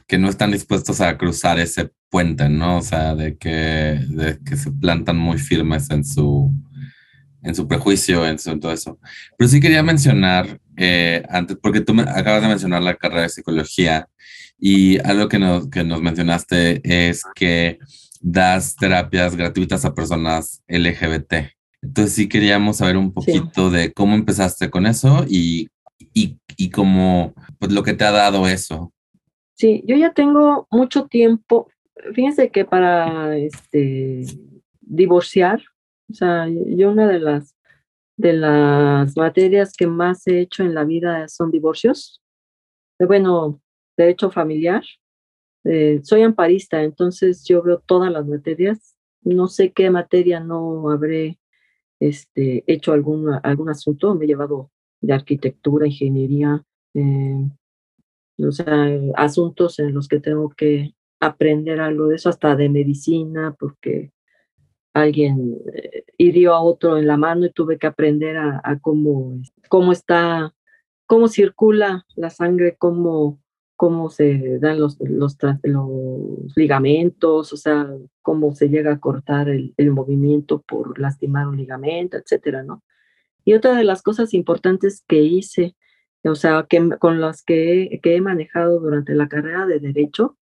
que no están dispuestos a cruzar ese puente, ¿no? O sea, de que, de que se plantan muy firmes en su, en su prejuicio, en, su, todo eso. Pero sí quería mencionar, eh, antes, porque tú me acabas de mencionar la carrera de psicología y algo que nos, que nos mencionaste es que das terapias gratuitas a personas LGBT. Entonces sí queríamos saber un poquito de cómo empezaste con eso y, y, y cómo, pues lo que te ha dado eso. Sí, yo ya tengo mucho tiempo. Fíjense que para este, divorciar, o sea, yo una de las, de las materias que más he hecho en la vida son divorcios. Bueno, derecho familiar. Eh, soy amparista, entonces yo veo todas las materias. No sé qué materia no habré este, hecho algún, algún asunto. Me he llevado de arquitectura, ingeniería, eh, o sea, asuntos en los que tengo que aprender algo de eso, hasta de medicina, porque alguien eh, hirió a otro en la mano y tuve que aprender a, a cómo, cómo está, cómo circula la sangre, cómo cómo se dan los, los, los, ligamentos, o sea, cómo se llega a cortar el, el, movimiento por lastimar un ligamento, etcétera, ¿no? Y otra de las cosas importantes que hice, o sea, que, con las que, que he manejado durante la carrera de Derecho,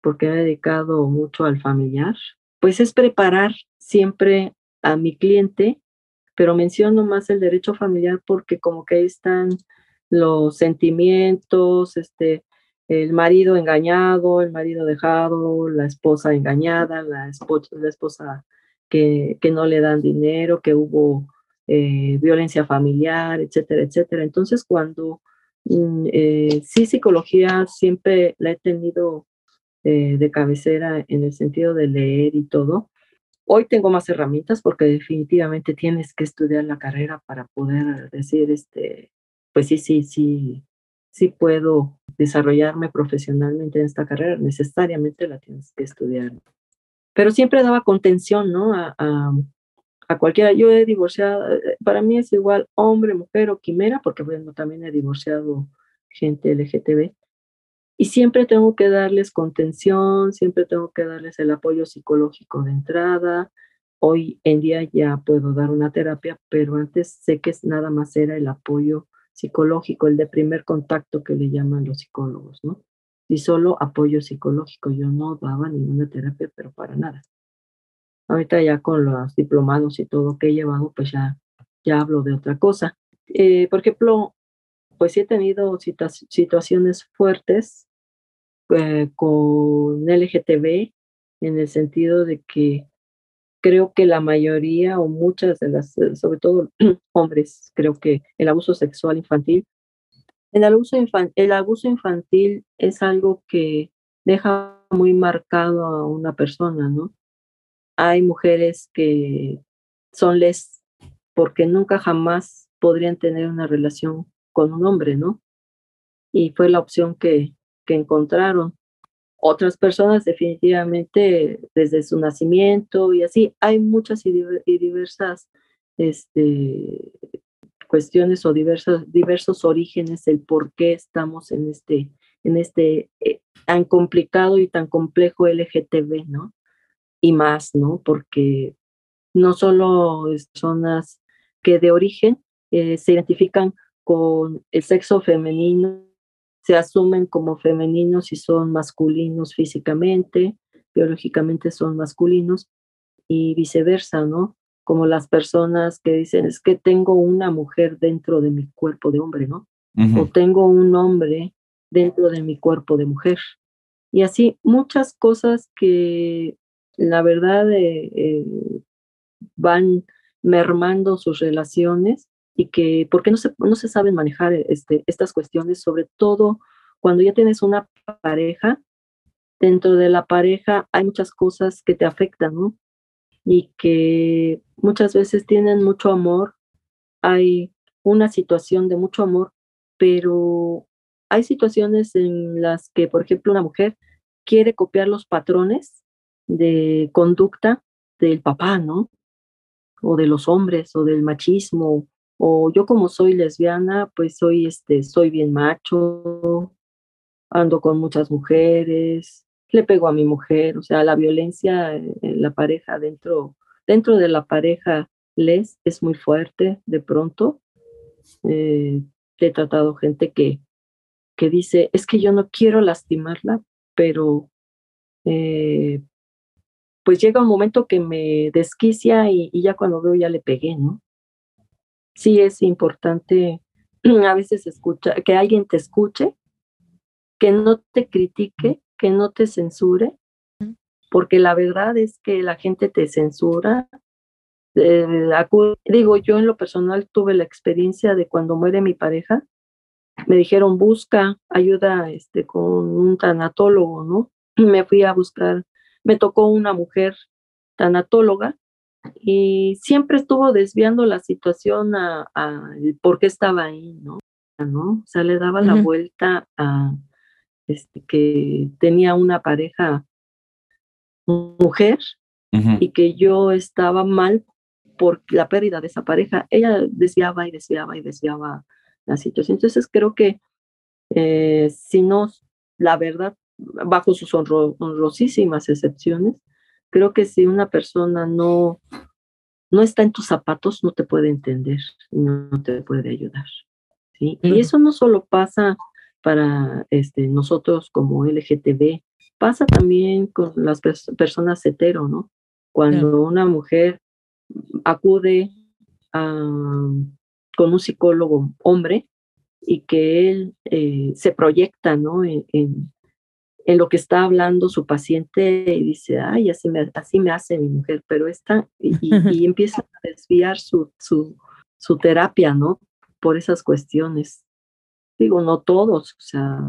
porque he dedicado mucho al familiar, pues es preparar siempre a mi cliente, pero menciono más el derecho familiar porque como que ahí están los sentimientos, este, el marido engañado, el marido dejado, la esposa engañada, la esposa, la esposa que, que no le dan dinero, que hubo eh, violencia familiar, etcétera, etcétera. Entonces, cuando mm, eh, sí psicología siempre la he tenido eh, de cabecera en el sentido de leer y todo, hoy tengo más herramientas porque definitivamente tienes que estudiar la carrera para poder decir, este, pues sí, sí, sí, sí puedo desarrollarme profesionalmente en esta carrera, necesariamente la tienes que estudiar. Pero siempre daba contención, ¿no? A, a, cualquiera. Yo he divorciado, eh, para mí es igual hombre, mujer o quimera, porque bueno, también he divorciado gente LGTB. Y siempre tengo que darles contención, siempre tengo que darles el apoyo psicológico de entrada. Hoy en día ya puedo dar una terapia, pero antes sé que nada más era el apoyo psicológico, el de primer contacto que le llaman los psicólogos, ¿no? Y solo apoyo psicológico, yo no daba ninguna terapia, pero para nada. Ahorita ya con los diplomados y todo que he llevado, pues ya, ya hablo de otra cosa. Eh, por ejemplo, pues sí he tenido situaciones fuertes eh, con LGTB en el sentido de que creo que la mayoría o muchas de las, eh, sobre todo hombres, creo que el abuso sexual infantil, el abuso, el abuso infantil es algo que deja muy marcado a una persona, ¿no? Hay mujeres que son les porque nunca jamás podrían tener una relación con un hombre, ¿no? Y fue la opción que, que encontraron otras personas definitivamente desde su nacimiento y así. Hay muchas y, diversas este, cuestiones o diversos, diversos orígenes del por qué estamos en este, en este eh, tan complicado y tan complejo LGTB, ¿no? Y más, ¿no? Porque no solo personas que de origen eh, se identifican con el sexo femenino se asumen como femeninos y son masculinos físicamente, biológicamente son masculinos y viceversa, ¿no? Como las personas que dicen, es que tengo una mujer dentro de mi cuerpo de hombre, ¿no? O tengo un hombre dentro de mi cuerpo de mujer. Y así muchas cosas que la verdad eh, eh, van mermando sus relaciones y que por qué no se, no se saben manejar este, estas cuestiones, sobre todo cuando ya tienes una pareja, dentro de la pareja hay muchas cosas que te afectan, ¿no? Y que muchas veces tienen mucho amor, hay una situación de mucho amor, pero hay situaciones en las que, por ejemplo, una mujer quiere copiar los patrones de conducta del papá, ¿no? O de los hombres, o del machismo, o yo como soy lesbiana, pues soy este, soy bien macho, ando con muchas mujeres, le pego a mi mujer, o sea, la violencia en la pareja dentro, dentro de la pareja les es muy fuerte de pronto. Eh, he tratado gente que, que dice, es que yo no quiero lastimarla, pero eh, pues llega un momento que me desquicia y, y, ya cuando veo ya le pegué, ¿no? Sí es importante a veces escucha, que alguien te escuche, que no te critique, que no te censure, porque la verdad es que la gente te censura. Eh, digo, yo en lo personal tuve la experiencia de cuando muere mi pareja, me dijeron busca ayuda este, con un tanatólogo, ¿no? Me fui a buscar, me tocó una mujer tanatóloga y siempre estuvo desviando la situación a, por qué estaba ahí, ¿no? ¿no? O sea, le daba la vuelta a este, que tenía una pareja mujer y que yo estaba mal por la pérdida de esa pareja. Ella desviaba y desviaba y desviaba la situación. Entonces creo que eh, si no, la verdad, bajo sus honrosísimas excepciones, Creo que si una persona no, no está en tus zapatos, no te puede entender, no te puede ayudar. ¿sí? Y eso no solo pasa para este, nosotros como LGTB, pasa también con las personas hetero, ¿no? Cuando una mujer acude a, con un psicólogo hombre y que él eh, se proyecta, ¿no? En, en, lo que está hablando su paciente y dice, ay, así me, así me hace mi mujer, pero está, y, y, empieza a desviar su, su, su terapia, ¿no? Por esas cuestiones. Digo, no todos, o sea,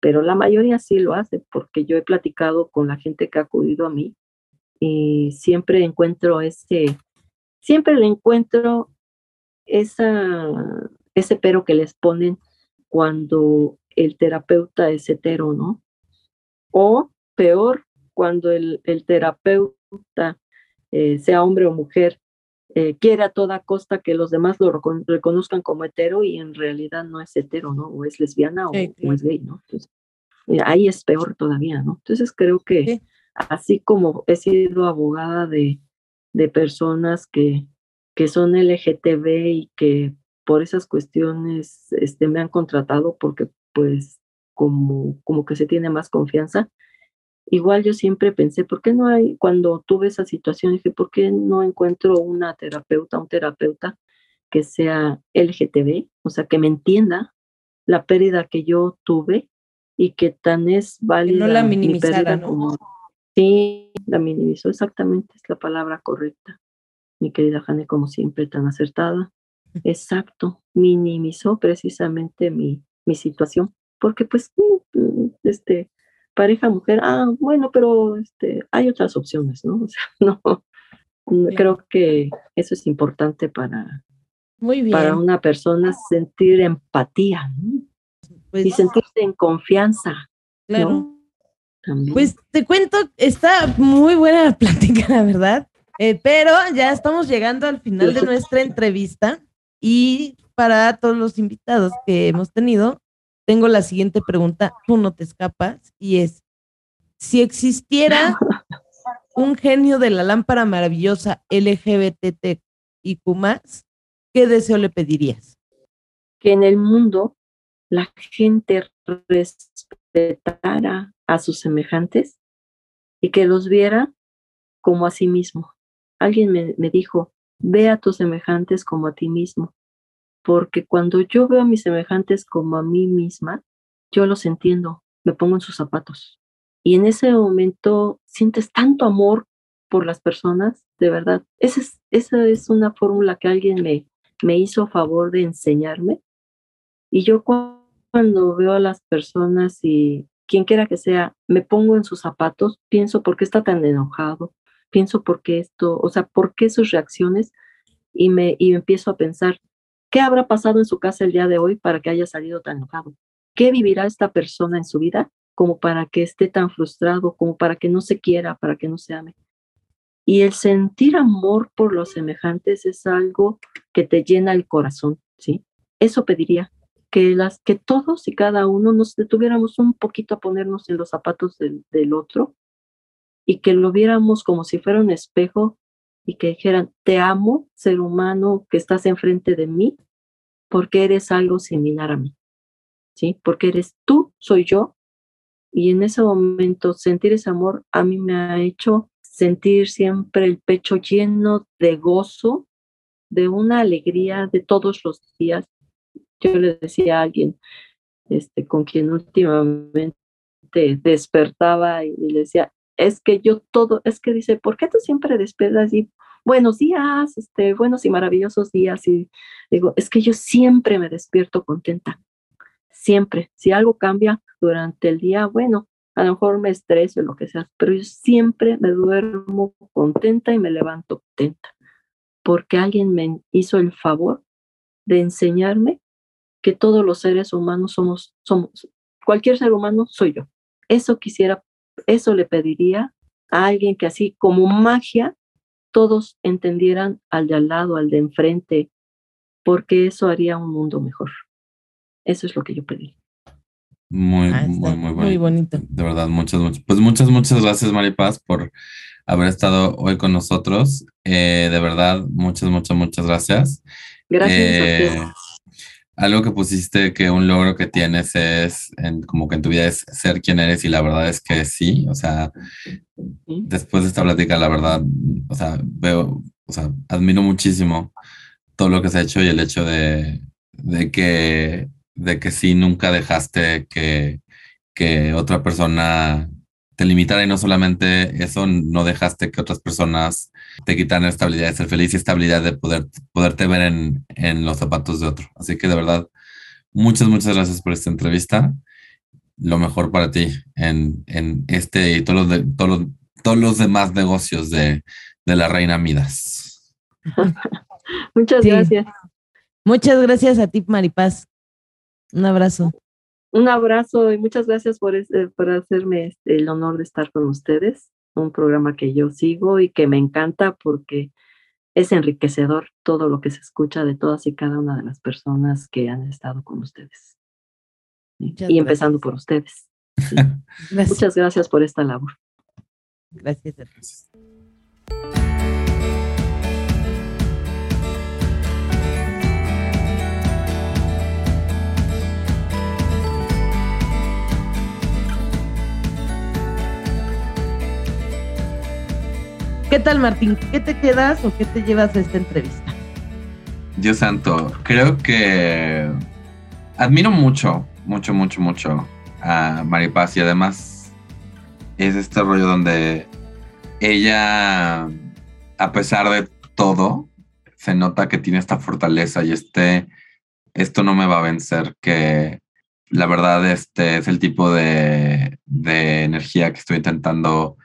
pero la mayoría sí lo hace, porque yo he platicado con la gente que ha acudido a mí y siempre encuentro ese, siempre le encuentro esa, ese pero que les ponen cuando el terapeuta es hetero, ¿no? O peor, cuando el, el terapeuta, eh, sea hombre o mujer, eh, quiere a toda costa que los demás lo reconozcan como hetero y en realidad no es hetero, ¿no? O es lesbiana o, es gay, ¿no? Entonces, ahí es peor todavía, ¿no? Entonces creo que así como he sido abogada de, de personas que, que son LGTB y que por esas cuestiones este, me han contratado porque pues como, como que se tiene más confianza. Igual yo siempre pensé, ¿por qué no hay, cuando tuve esa situación, dije, ¿por qué no encuentro una terapeuta, un terapeuta que sea LGTB, o sea, que me entienda la pérdida que yo tuve y que tan es válida. no la minimizara, ¿no? sí, la minimizó, exactamente, es la palabra correcta. Mi querida Jane, como siempre, tan acertada. Exacto, minimizó precisamente mi, mi situación, porque pues, mm, este, pareja mujer, ah, bueno, pero este, hay otras opciones, ¿no? O sea, no, creo que eso es importante para, Muy bien. para una persona sentir empatía, ¿no? Pues, y sentirse en confianza. Claro. Pues te cuento, está muy buena la plática, la verdad, eh, pero ya estamos llegando al final de nuestra entrevista. Y para todos los invitados que hemos tenido, tengo la siguiente pregunta, tú no te escapas, y es, si existiera un genio de la lámpara maravillosa LGBT y más, ¿qué deseo le pedirías? Que en el mundo la gente respetara a sus semejantes y que los viera como a sí mismo. Alguien me, me dijo, ve a tus semejantes como a ti mismo, porque cuando yo veo a mis semejantes como a mí misma, yo los entiendo, me pongo en sus zapatos. Y en ese momento sientes tanto amor por las personas, de verdad. Esa es, esa es una fórmula que alguien me, me hizo favor de enseñarme. Y yo cuando veo a las personas y quien quiera que sea, me pongo en sus zapatos, pienso por qué está tan enojado, pienso por qué esto, o sea, por qué sus reacciones y me y empiezo a pensar, ¿qué habrá pasado en su casa el día de hoy para que haya salido tan enojado? ¿Qué vivirá esta persona en su vida como para que esté tan frustrado, como para que no se quiera, para que no se ame? Y el sentir amor por los semejantes es algo que te llena el corazón, ¿sí? Eso pediría, que, las, que todos y cada uno nos detuviéramos un poquito a ponernos en los zapatos del, del otro y que lo viéramos como si fuera un espejo y que dijeran, te amo, ser humano que estás enfrente de mí, porque eres algo similar a mí, ¿sí? Porque eres tú, soy yo, y en ese momento sentir ese amor a mí me ha hecho sentir siempre el pecho lleno de gozo, de una alegría de todos los días. Yo le decía a alguien este, con quien últimamente despertaba y le decía, es que yo todo, es que dice, ¿por qué tú siempre despiertas y buenos días, este, buenos y maravillosos días? Y digo, es que yo siempre me despierto contenta, siempre. Si algo cambia durante el día, bueno, a lo mejor me estreso o lo que sea, pero yo siempre me duermo contenta y me levanto contenta, porque alguien me hizo el favor de enseñarme que todos los seres humanos somos, somos, cualquier ser humano soy yo. Eso quisiera eso le pediría a alguien que así como magia todos entendieran al de al lado, al de enfrente, porque eso haría un mundo mejor. Eso es lo que yo pedí. Muy, ah, muy, muy, muy bonito. De verdad, muchas, muchas, pues muchas, muchas gracias, Maripaz, por haber estado hoy con nosotros. Eh, de verdad, muchas, muchas, muchas gracias. Gracias eh, algo que pusiste que un logro que tienes es en, como que en tu vida es ser quien eres y la verdad es que sí, o sea, después de esta plática, la verdad, o sea, veo, o sea, admiro muchísimo todo lo que se ha hecho y el hecho de, de que de que sí nunca dejaste que, que otra persona te limitara y no solamente eso, no dejaste que otras personas te quitaran estabilidad de ser feliz y estabilidad de poder, poderte ver en, en los zapatos de otro. Así que de verdad, muchas, muchas gracias por esta entrevista. Lo mejor para ti en, en este y todos los, todos los, todos los demás negocios de, de la Reina Midas. Muchas Sí. gracias. Muchas gracias a ti, Maripaz. Un abrazo. Un abrazo y muchas gracias por, este- por hacerme este- el honor de estar con ustedes. Un programa que yo sigo y que me encanta porque es enriquecedor todo lo que se escucha de todas y cada una de las personas que han estado con ustedes. Sí, Y empezando gracias. por ustedes. Gracias. Muchas gracias por esta labor. Gracias a ¿Qué tal, Martín? ¿Qué te quedas o qué te llevas de esta entrevista? Dios santo, creo que admiro mucho, mucho, mucho, mucho a Maripaz y además es este rollo donde ella, a pesar de todo, se nota que tiene esta fortaleza y este, esto no me va a vencer, que la verdad este es el tipo de, de energía que estoy intentando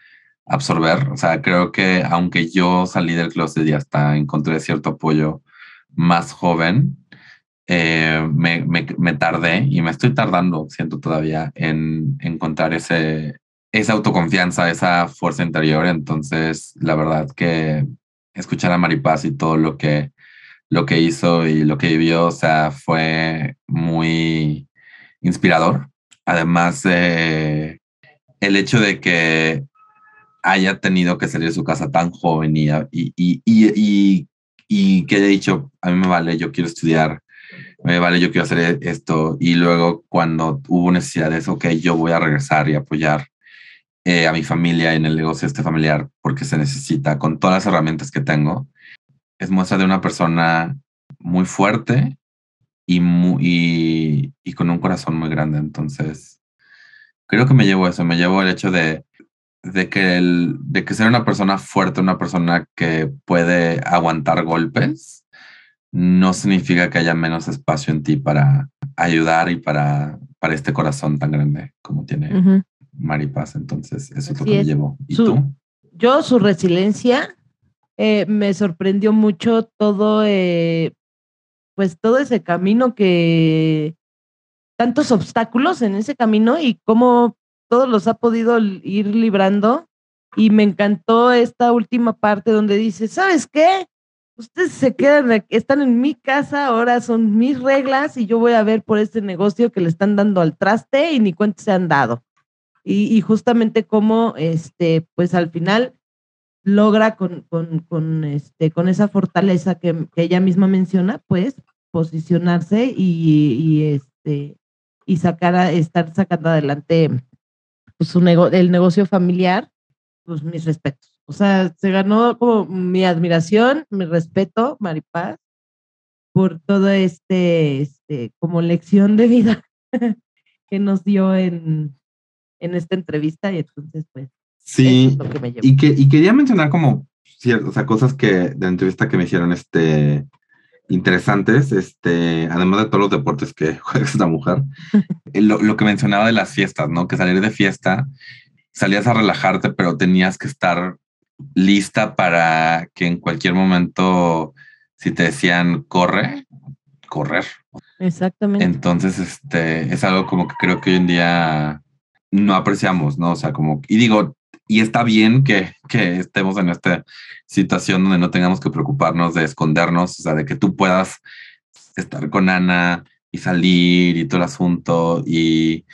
absorber. O sea, creo que aunque yo salí del closet y hasta encontré cierto apoyo más joven, eh, me, me, tardé y me estoy tardando, siento todavía, en encontrar ese, esa autoconfianza, esa fuerza interior. Entonces, la verdad que escuchar a Maripaz y todo lo que, lo que hizo y lo que vivió, o sea, fue muy inspirador. Además, el hecho de que haya tenido que salir de su casa tan joven y, y, y, y, y que haya dicho, a mí me vale, yo quiero estudiar, me vale, yo quiero hacer esto. Y luego cuando hubo necesidad de eso, ok, yo voy a regresar y apoyar eh, a mi familia en el negocio este familiar porque se necesita con todas las herramientas que tengo. Es muestra de una persona muy fuerte y, muy, y, y con un corazón muy grande. Entonces, creo que me llevo eso, me llevo el hecho de, de que, el, de que ser una persona fuerte, una persona que puede aguantar golpes, no significa que haya menos espacio en ti para ayudar y para, para este corazón tan grande como tiene uh -huh. Maripaz. Entonces, eso es lo que es. me llevo. ¿Y su, tú? Yo, su resiliencia, eh, me sorprendió mucho todo, eh, pues todo ese camino que, tantos obstáculos en ese camino y cómo todos los ha podido ir librando. Y me encantó esta última parte donde dice, ¿sabes qué? Ustedes se quedan, están en mi casa, ahora son mis reglas y yo voy a ver por este negocio que le están dando al traste y ni cuenta se han dado. Y, justamente cómo, este, pues al final logra con, con, con, este, con esa fortaleza que, que, ella misma menciona, pues posicionarse y, y este, y sacar a, estar sacando adelante pues, su nego el negocio familiar, pues mis respetos. O sea, se ganó como mi admiración, mi respeto, Maripaz, por todo este, este como lección de vida que nos dio en, en esta entrevista y entonces pues sí es lo que me llevo. y que y quería mencionar como ciertas o sea, cosas que de la entrevista que me hicieron este interesantes, este, además de todos los deportes que juega esta mujer, lo, lo, que mencionaba de las fiestas, ¿no? Que salir de fiesta, salías a relajarte, pero tenías que estar lista para que en cualquier momento, si te decían corre, correr. Exactamente. Entonces, este, es algo como que creo que hoy en día no apreciamos, ¿no? O sea, como, y digo, y está bien que, que estemos en esta situación donde no tengamos que preocuparnos de escondernos, o sea, de que tú puedas estar con Ana y salir y todo el asunto y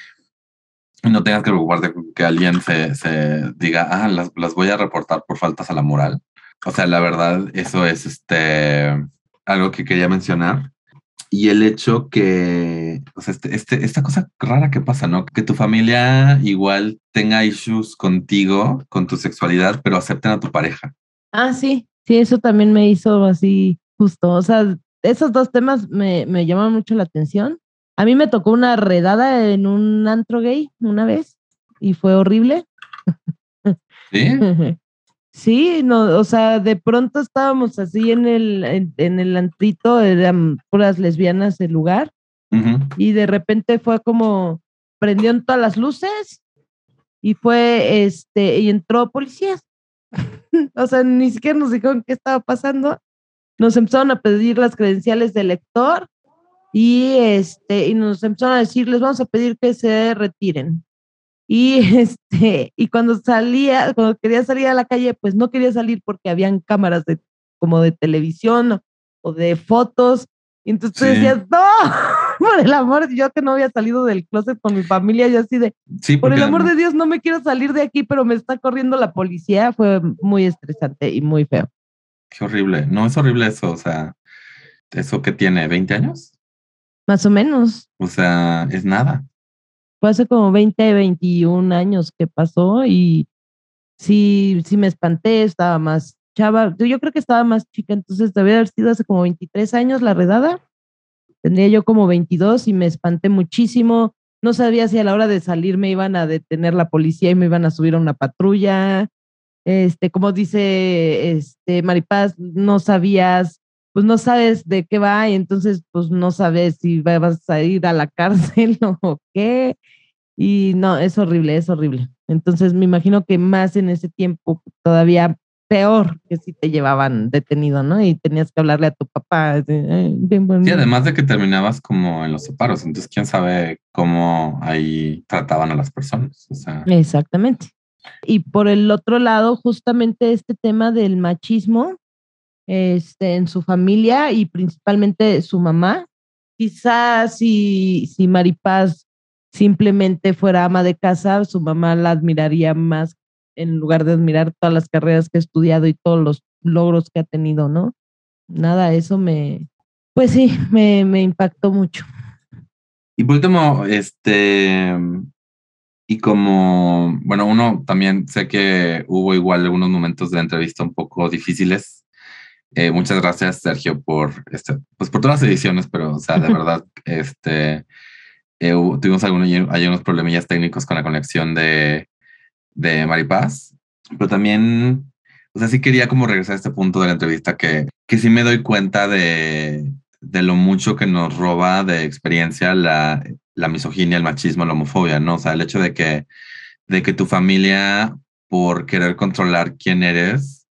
no tengas que preocuparte que alguien se, se diga, ah, las, las, voy a reportar por faltas a la moral. O sea, la verdad, eso es este, algo que quería mencionar. Y el hecho que, o sea, este, este, esta cosa rara que pasa, ¿no? Que tu familia igual tenga issues contigo, con tu sexualidad, pero acepten a tu pareja. Ah, sí, sí, eso también me hizo así justo. O sea, esos dos temas me, me llaman mucho la atención. A mí me tocó una redada en un antro gay una vez y fue horrible. ¿Sí? Sí, no, o sea, de pronto estábamos así en el, en, el antrito, eran puras lesbianas el lugar, y de repente fue como, prendieron todas las luces y fue, este, y entró policías. o sea, ni siquiera nos dijeron qué estaba pasando. Nos empezaron a pedir las credenciales del lector y, este, y nos empezaron a decir, les vamos a pedir que se retiren. Y este, y cuando salía, cuando quería salir a la calle, pues no quería salir porque habían cámaras de como de televisión o, de fotos. Y entonces tú decías, no, por el amor, yo que no había salido del closet con mi familia, yo así de, por el amor de Dios, no me quiero salir de aquí, pero me está corriendo la policía. Fue muy estresante y muy feo. Qué horrible. No es horrible eso, o sea, eso que tiene 20 años. Más o menos. O sea, es nada fue hace como 20, 21 años que pasó y sí, sí me espanté, estaba más chava, yo creo que estaba más chica, entonces debe haber sido hace como 23 años la redada, tendría yo como 22 y me espanté muchísimo, no sabía si a la hora de salir me iban a detener la policía y me iban a subir a una patrulla, este, como dice este Maripaz, no sabías, pues no sabes de qué va y entonces pues no sabes si vas a ir a la cárcel o qué. Y no, es horrible, es horrible. Entonces me imagino que más en ese tiempo todavía peor que si te llevaban detenido, ¿no? Y tenías que hablarle a tu papá. Sí, además de que terminabas como en los separos, entonces quién sabe cómo ahí trataban a las personas. Exactamente. Y por el otro lado, justamente este tema del machismo este, en su familia y principalmente su mamá. Quizás si, si Maripaz simplemente fuera ama de casa, su mamá la admiraría más en lugar de admirar todas las carreras que ha estudiado y todos los logros que ha tenido, ¿no? Nada, eso me, pues sí, me, me impactó mucho. Y por último, este, y como, bueno, uno también sé que hubo igual algunos momentos de la entrevista un poco difíciles. Eh, muchas gracias, Sergio, por, este, pues por todas las ediciones, pero, o sea, de verdad, este, eh, tuvimos algunos, hay unos problemillas técnicos con la conexión de, de Maripaz, pero también, o sea, sí quería como regresar a este punto de la entrevista que, que sí me doy cuenta de, de lo mucho que nos roba de experiencia la, la misoginia, el machismo, la homofobia, ¿no? O sea, el hecho de que, de que tu familia, por querer controlar quién eres,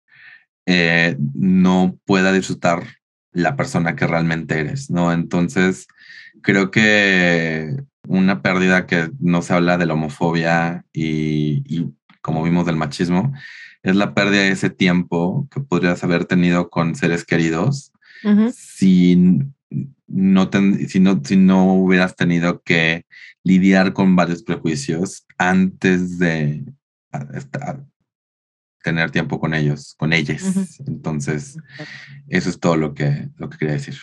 eh, no pueda disfrutar la persona que realmente eres, ¿no? Entonces, creo que una pérdida que no se habla de la homofobia y, como vimos del machismo, es la pérdida de ese tiempo que podrías haber tenido con seres queridos si, no si, no, si no hubieras tenido que lidiar con varios prejuicios antes de tener tiempo con ellos, con ellas. Entonces, eso es todo lo que, lo que quería decir.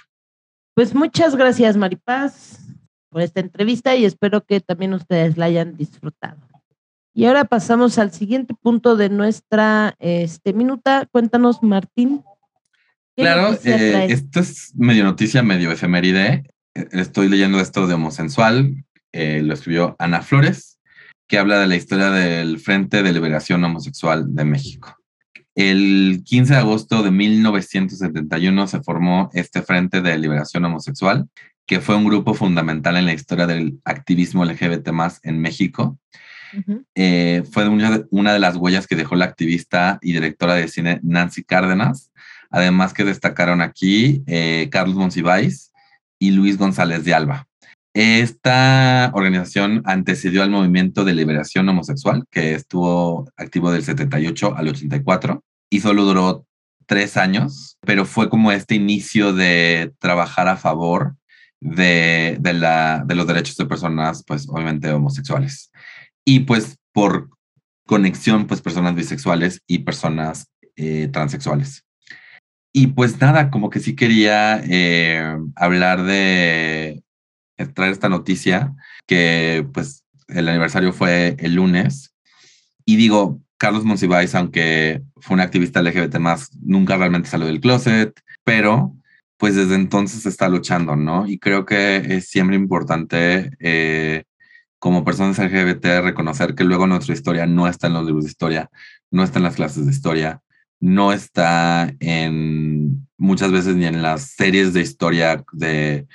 Pues muchas gracias, Maripaz, por esta entrevista y espero que también ustedes la hayan disfrutado. Y ahora pasamos al siguiente punto de nuestra este, minuta. Cuéntanos, Martín. Claro, eh, esto es medio noticia, medio efeméride. Eh, estoy leyendo esto de Homosensual, eh, lo escribió Ana Flores, que habla de la historia del Frente de Liberación Homosexual de México. El 15 de agosto de 1971 se formó este Frente de Liberación Homosexual, que fue un grupo fundamental en la historia del activismo LGBT en México. Eh, fue una de, las huellas que dejó la activista y directora de cine Nancy Cárdenas, además que destacaron aquí eh, Carlos Monsiváis y Luis González de Alba. Esta organización antecedió al movimiento de liberación homosexual, que estuvo activo del 78 al 84 y solo duró tres años, pero fue como este inicio de trabajar a favor de, de, la, de los derechos de personas, pues obviamente homosexuales. Y pues por conexión, pues personas bisexuales y personas eh, transexuales. Y pues nada, como que sí quería eh, hablar de traer esta noticia, que pues el aniversario fue el lunes. Y digo, Carlos Monsiváis, aunque fue un activista LGBT más, nunca realmente salió del closet, pero pues desde entonces está luchando, ¿no? Y creo que es siempre importante eh, como personas LGBT reconocer que luego nuestra historia no está en los libros de historia, no está en las clases de historia, no está en muchas veces ni en las series de historia de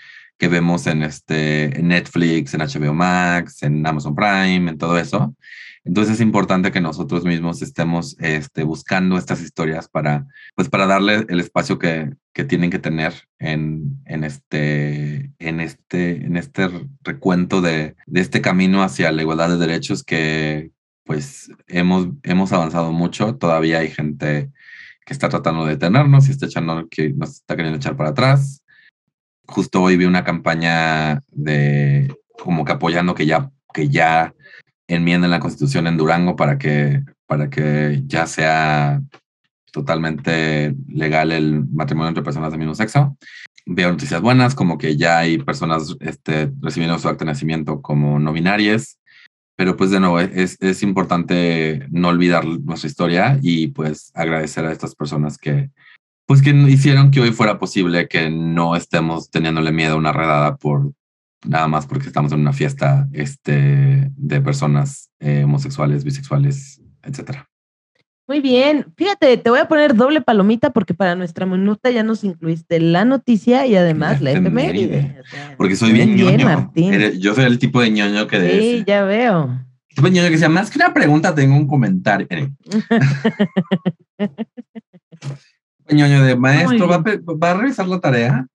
que vemos en este Netflix, en HBO Max, en Amazon Prime, en todo eso. Entonces es importante que nosotros mismos estemos este, buscando estas historias para, pues para darle el espacio que, que tienen que tener en, en, este, en, este, en este recuento de, de este camino hacia la igualdad de derechos que pues hemos, hemos avanzado mucho. Todavía hay gente que está tratando de detenernos y está echando, que nos está queriendo echar para atrás. Justo hoy vi una campaña de como que apoyando que ya, que ya enmienden la constitución en Durango para que, para que ya sea totalmente legal el matrimonio entre personas de mismo sexo. Veo noticias buenas, como que ya hay personas este, recibiendo su acta de nacimiento como no binarias, pero pues de nuevo es, es importante no olvidar nuestra historia y pues agradecer a estas personas que pues que hicieron que hoy fuera posible que no estemos teniéndole miedo a una redada por nada más porque estamos en una fiesta este, de personas eh, homosexuales, bisexuales, etcétera. Muy bien, fíjate, te voy a poner doble palomita porque para nuestra minuta ya nos incluiste la noticia y además la efeméride. porque soy bien, ñoño. Martín. Yo soy el tipo de ñoño que... Sí, ya veo. El tipo de ñoño que decía, más que una pregunta, tengo un comentario. ñoño de maestro, ¿va, ¿va a revisar la tarea?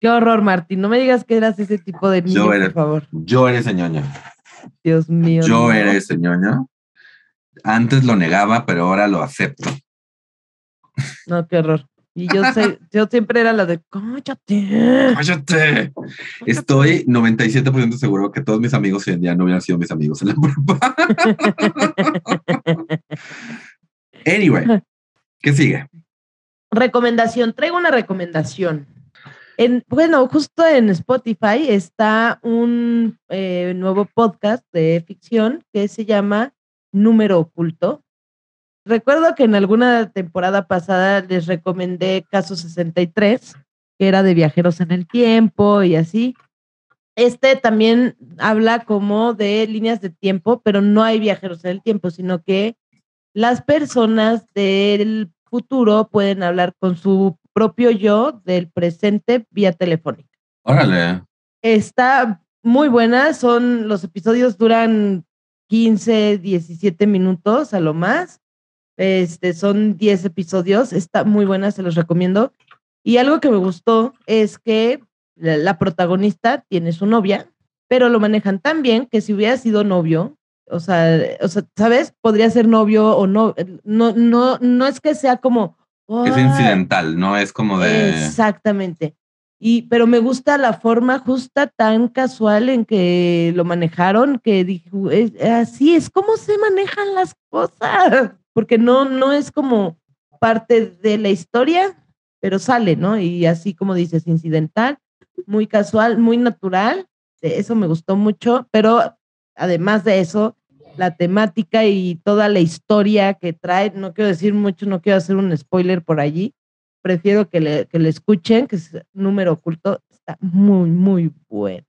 Qué horror, Martín. No me digas que eras ese tipo de niño, por favor. Yo era ese ñoño. Dios mío. Yo era ese ñoño. Antes lo negaba, pero ahora lo acepto. No, qué horror. Y yo, sé, yo siempre era la de, cállate. Cállate. Estoy 97% seguro que todos mis amigos hoy en día no hubieran sido mis amigos en la prueba. anyway, ¿qué sigue? Recomendación. Traigo una recomendación bueno, justo en Spotify está un eh, nuevo podcast de ficción que se llama Número Oculto. Recuerdo que en alguna temporada pasada les recomendé Caso 63, que era de viajeros en el tiempo y así. Este también habla como de líneas de tiempo, pero no hay viajeros en el tiempo, sino que las personas del futuro pueden hablar con su propio yo del presente vía telefónica. Órale. Está muy buena, son los episodios duran 15, 17 minutos a lo más. Este, son 10 episodios, está muy buena, se los recomiendo. Y algo que me gustó es que la, protagonista tiene su novia, pero lo manejan tan bien que si hubiera sido novio, o sea, o sea, ¿sabes? Podría ser novio o no, no, no, no es que sea como, es incidental, no es como de. Exactamente. Y, pero me gusta la forma justa tan casual en que lo manejaron, que dijo, así es como se manejan las cosas, porque no, no es como parte de la historia, pero sale, ¿no? Y así como dices, incidental, muy casual, muy natural, eso me gustó mucho, pero además de eso, la temática y toda la historia que trae. No quiero decir mucho, no quiero hacer un spoiler por allí. Prefiero que le, que le escuchen, que es número oculto. Está muy, muy bueno.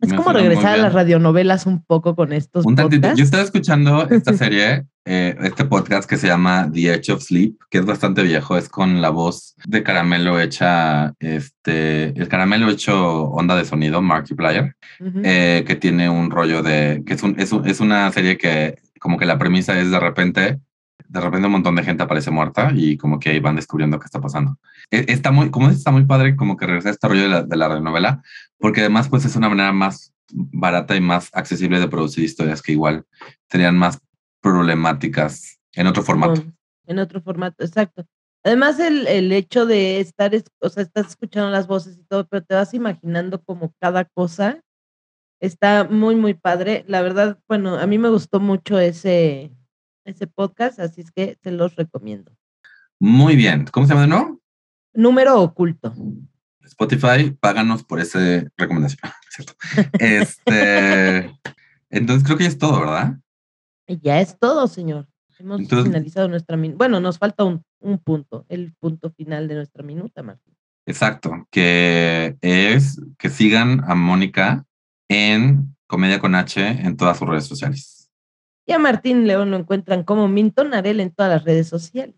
Es como regresar a las radionovelas un poco con estos. Un tantito. Yo estaba escuchando esta serie, eh, este podcast que se llama The Edge of Sleep, que es bastante viejo. Es con la voz de Caramelo hecha, este, el Caramelo hecho onda de sonido, Markiplier, eh, que tiene un rollo de, que es, un, es, es una serie que como que la premisa es de repente de repente un montón de gente aparece muerta y como que ahí van descubriendo qué está pasando. E, está muy, como está muy padre como que regresa este rollo de la, de la novela, porque además pues es una manera más barata y más accesible de producir historias que igual tenían más problemáticas en otro formato. En otro formato, exacto. Además, el, el hecho de estar, o sea, estás escuchando las voces y todo, pero te vas imaginando como cada cosa. Está muy, muy padre. La verdad, bueno, a mí me gustó mucho ese, ese podcast, así es que te los recomiendo. Muy bien. ¿Cómo se llama nuevo? Número oculto. Spotify, páganos por esa recomendación, ¿cierto? Este, entonces creo que ya es todo, ¿verdad? Ya es todo, señor. Hemos finalizado nuestra minuta. Bueno, nos falta un, un, punto, el punto final de nuestra minuta, Martín. Exacto, que es que sigan a Mónica en Comedia con H en todas sus redes sociales. Y a Martín León lo encuentran como Minton Arel en todas las redes sociales.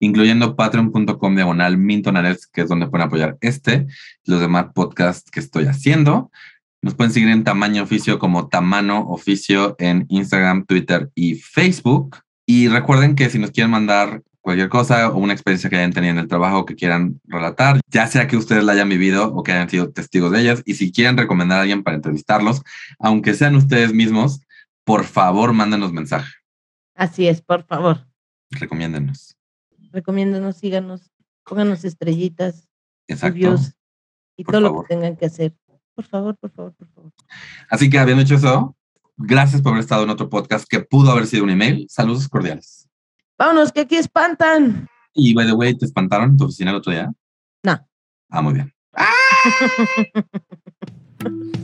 Incluyendo patreon.com diagonal Minton Arel, que es donde pueden apoyar este y los demás podcasts que estoy haciendo. Nos pueden seguir en Tamaño Oficio como Tamano Oficio en Instagram, Twitter y Facebook. Y recuerden que si nos quieren mandar cualquier cosa o una experiencia que hayan tenido en el trabajo que quieran relatar, ya sea que ustedes la hayan vivido o que hayan sido testigos de ellas, y si quieren recomendar a alguien para entrevistarlos, aunque sean ustedes mismos, por favor, mándenos mensaje. Así es, por favor. Recomiéndenos. Recomiéndenos, síganos, pónganos estrellitas, Exacto. reviews y Por todo lo que tengan que hacer. Por favor, por favor, por favor. Así que habiendo hecho eso, gracias por haber estado en otro podcast que pudo haber sido un email. Saludos cordiales. Vámonos, que aquí espantan. Y by the way, ¿te espantaron en tu oficina el otro día? No. Ah, muy bien.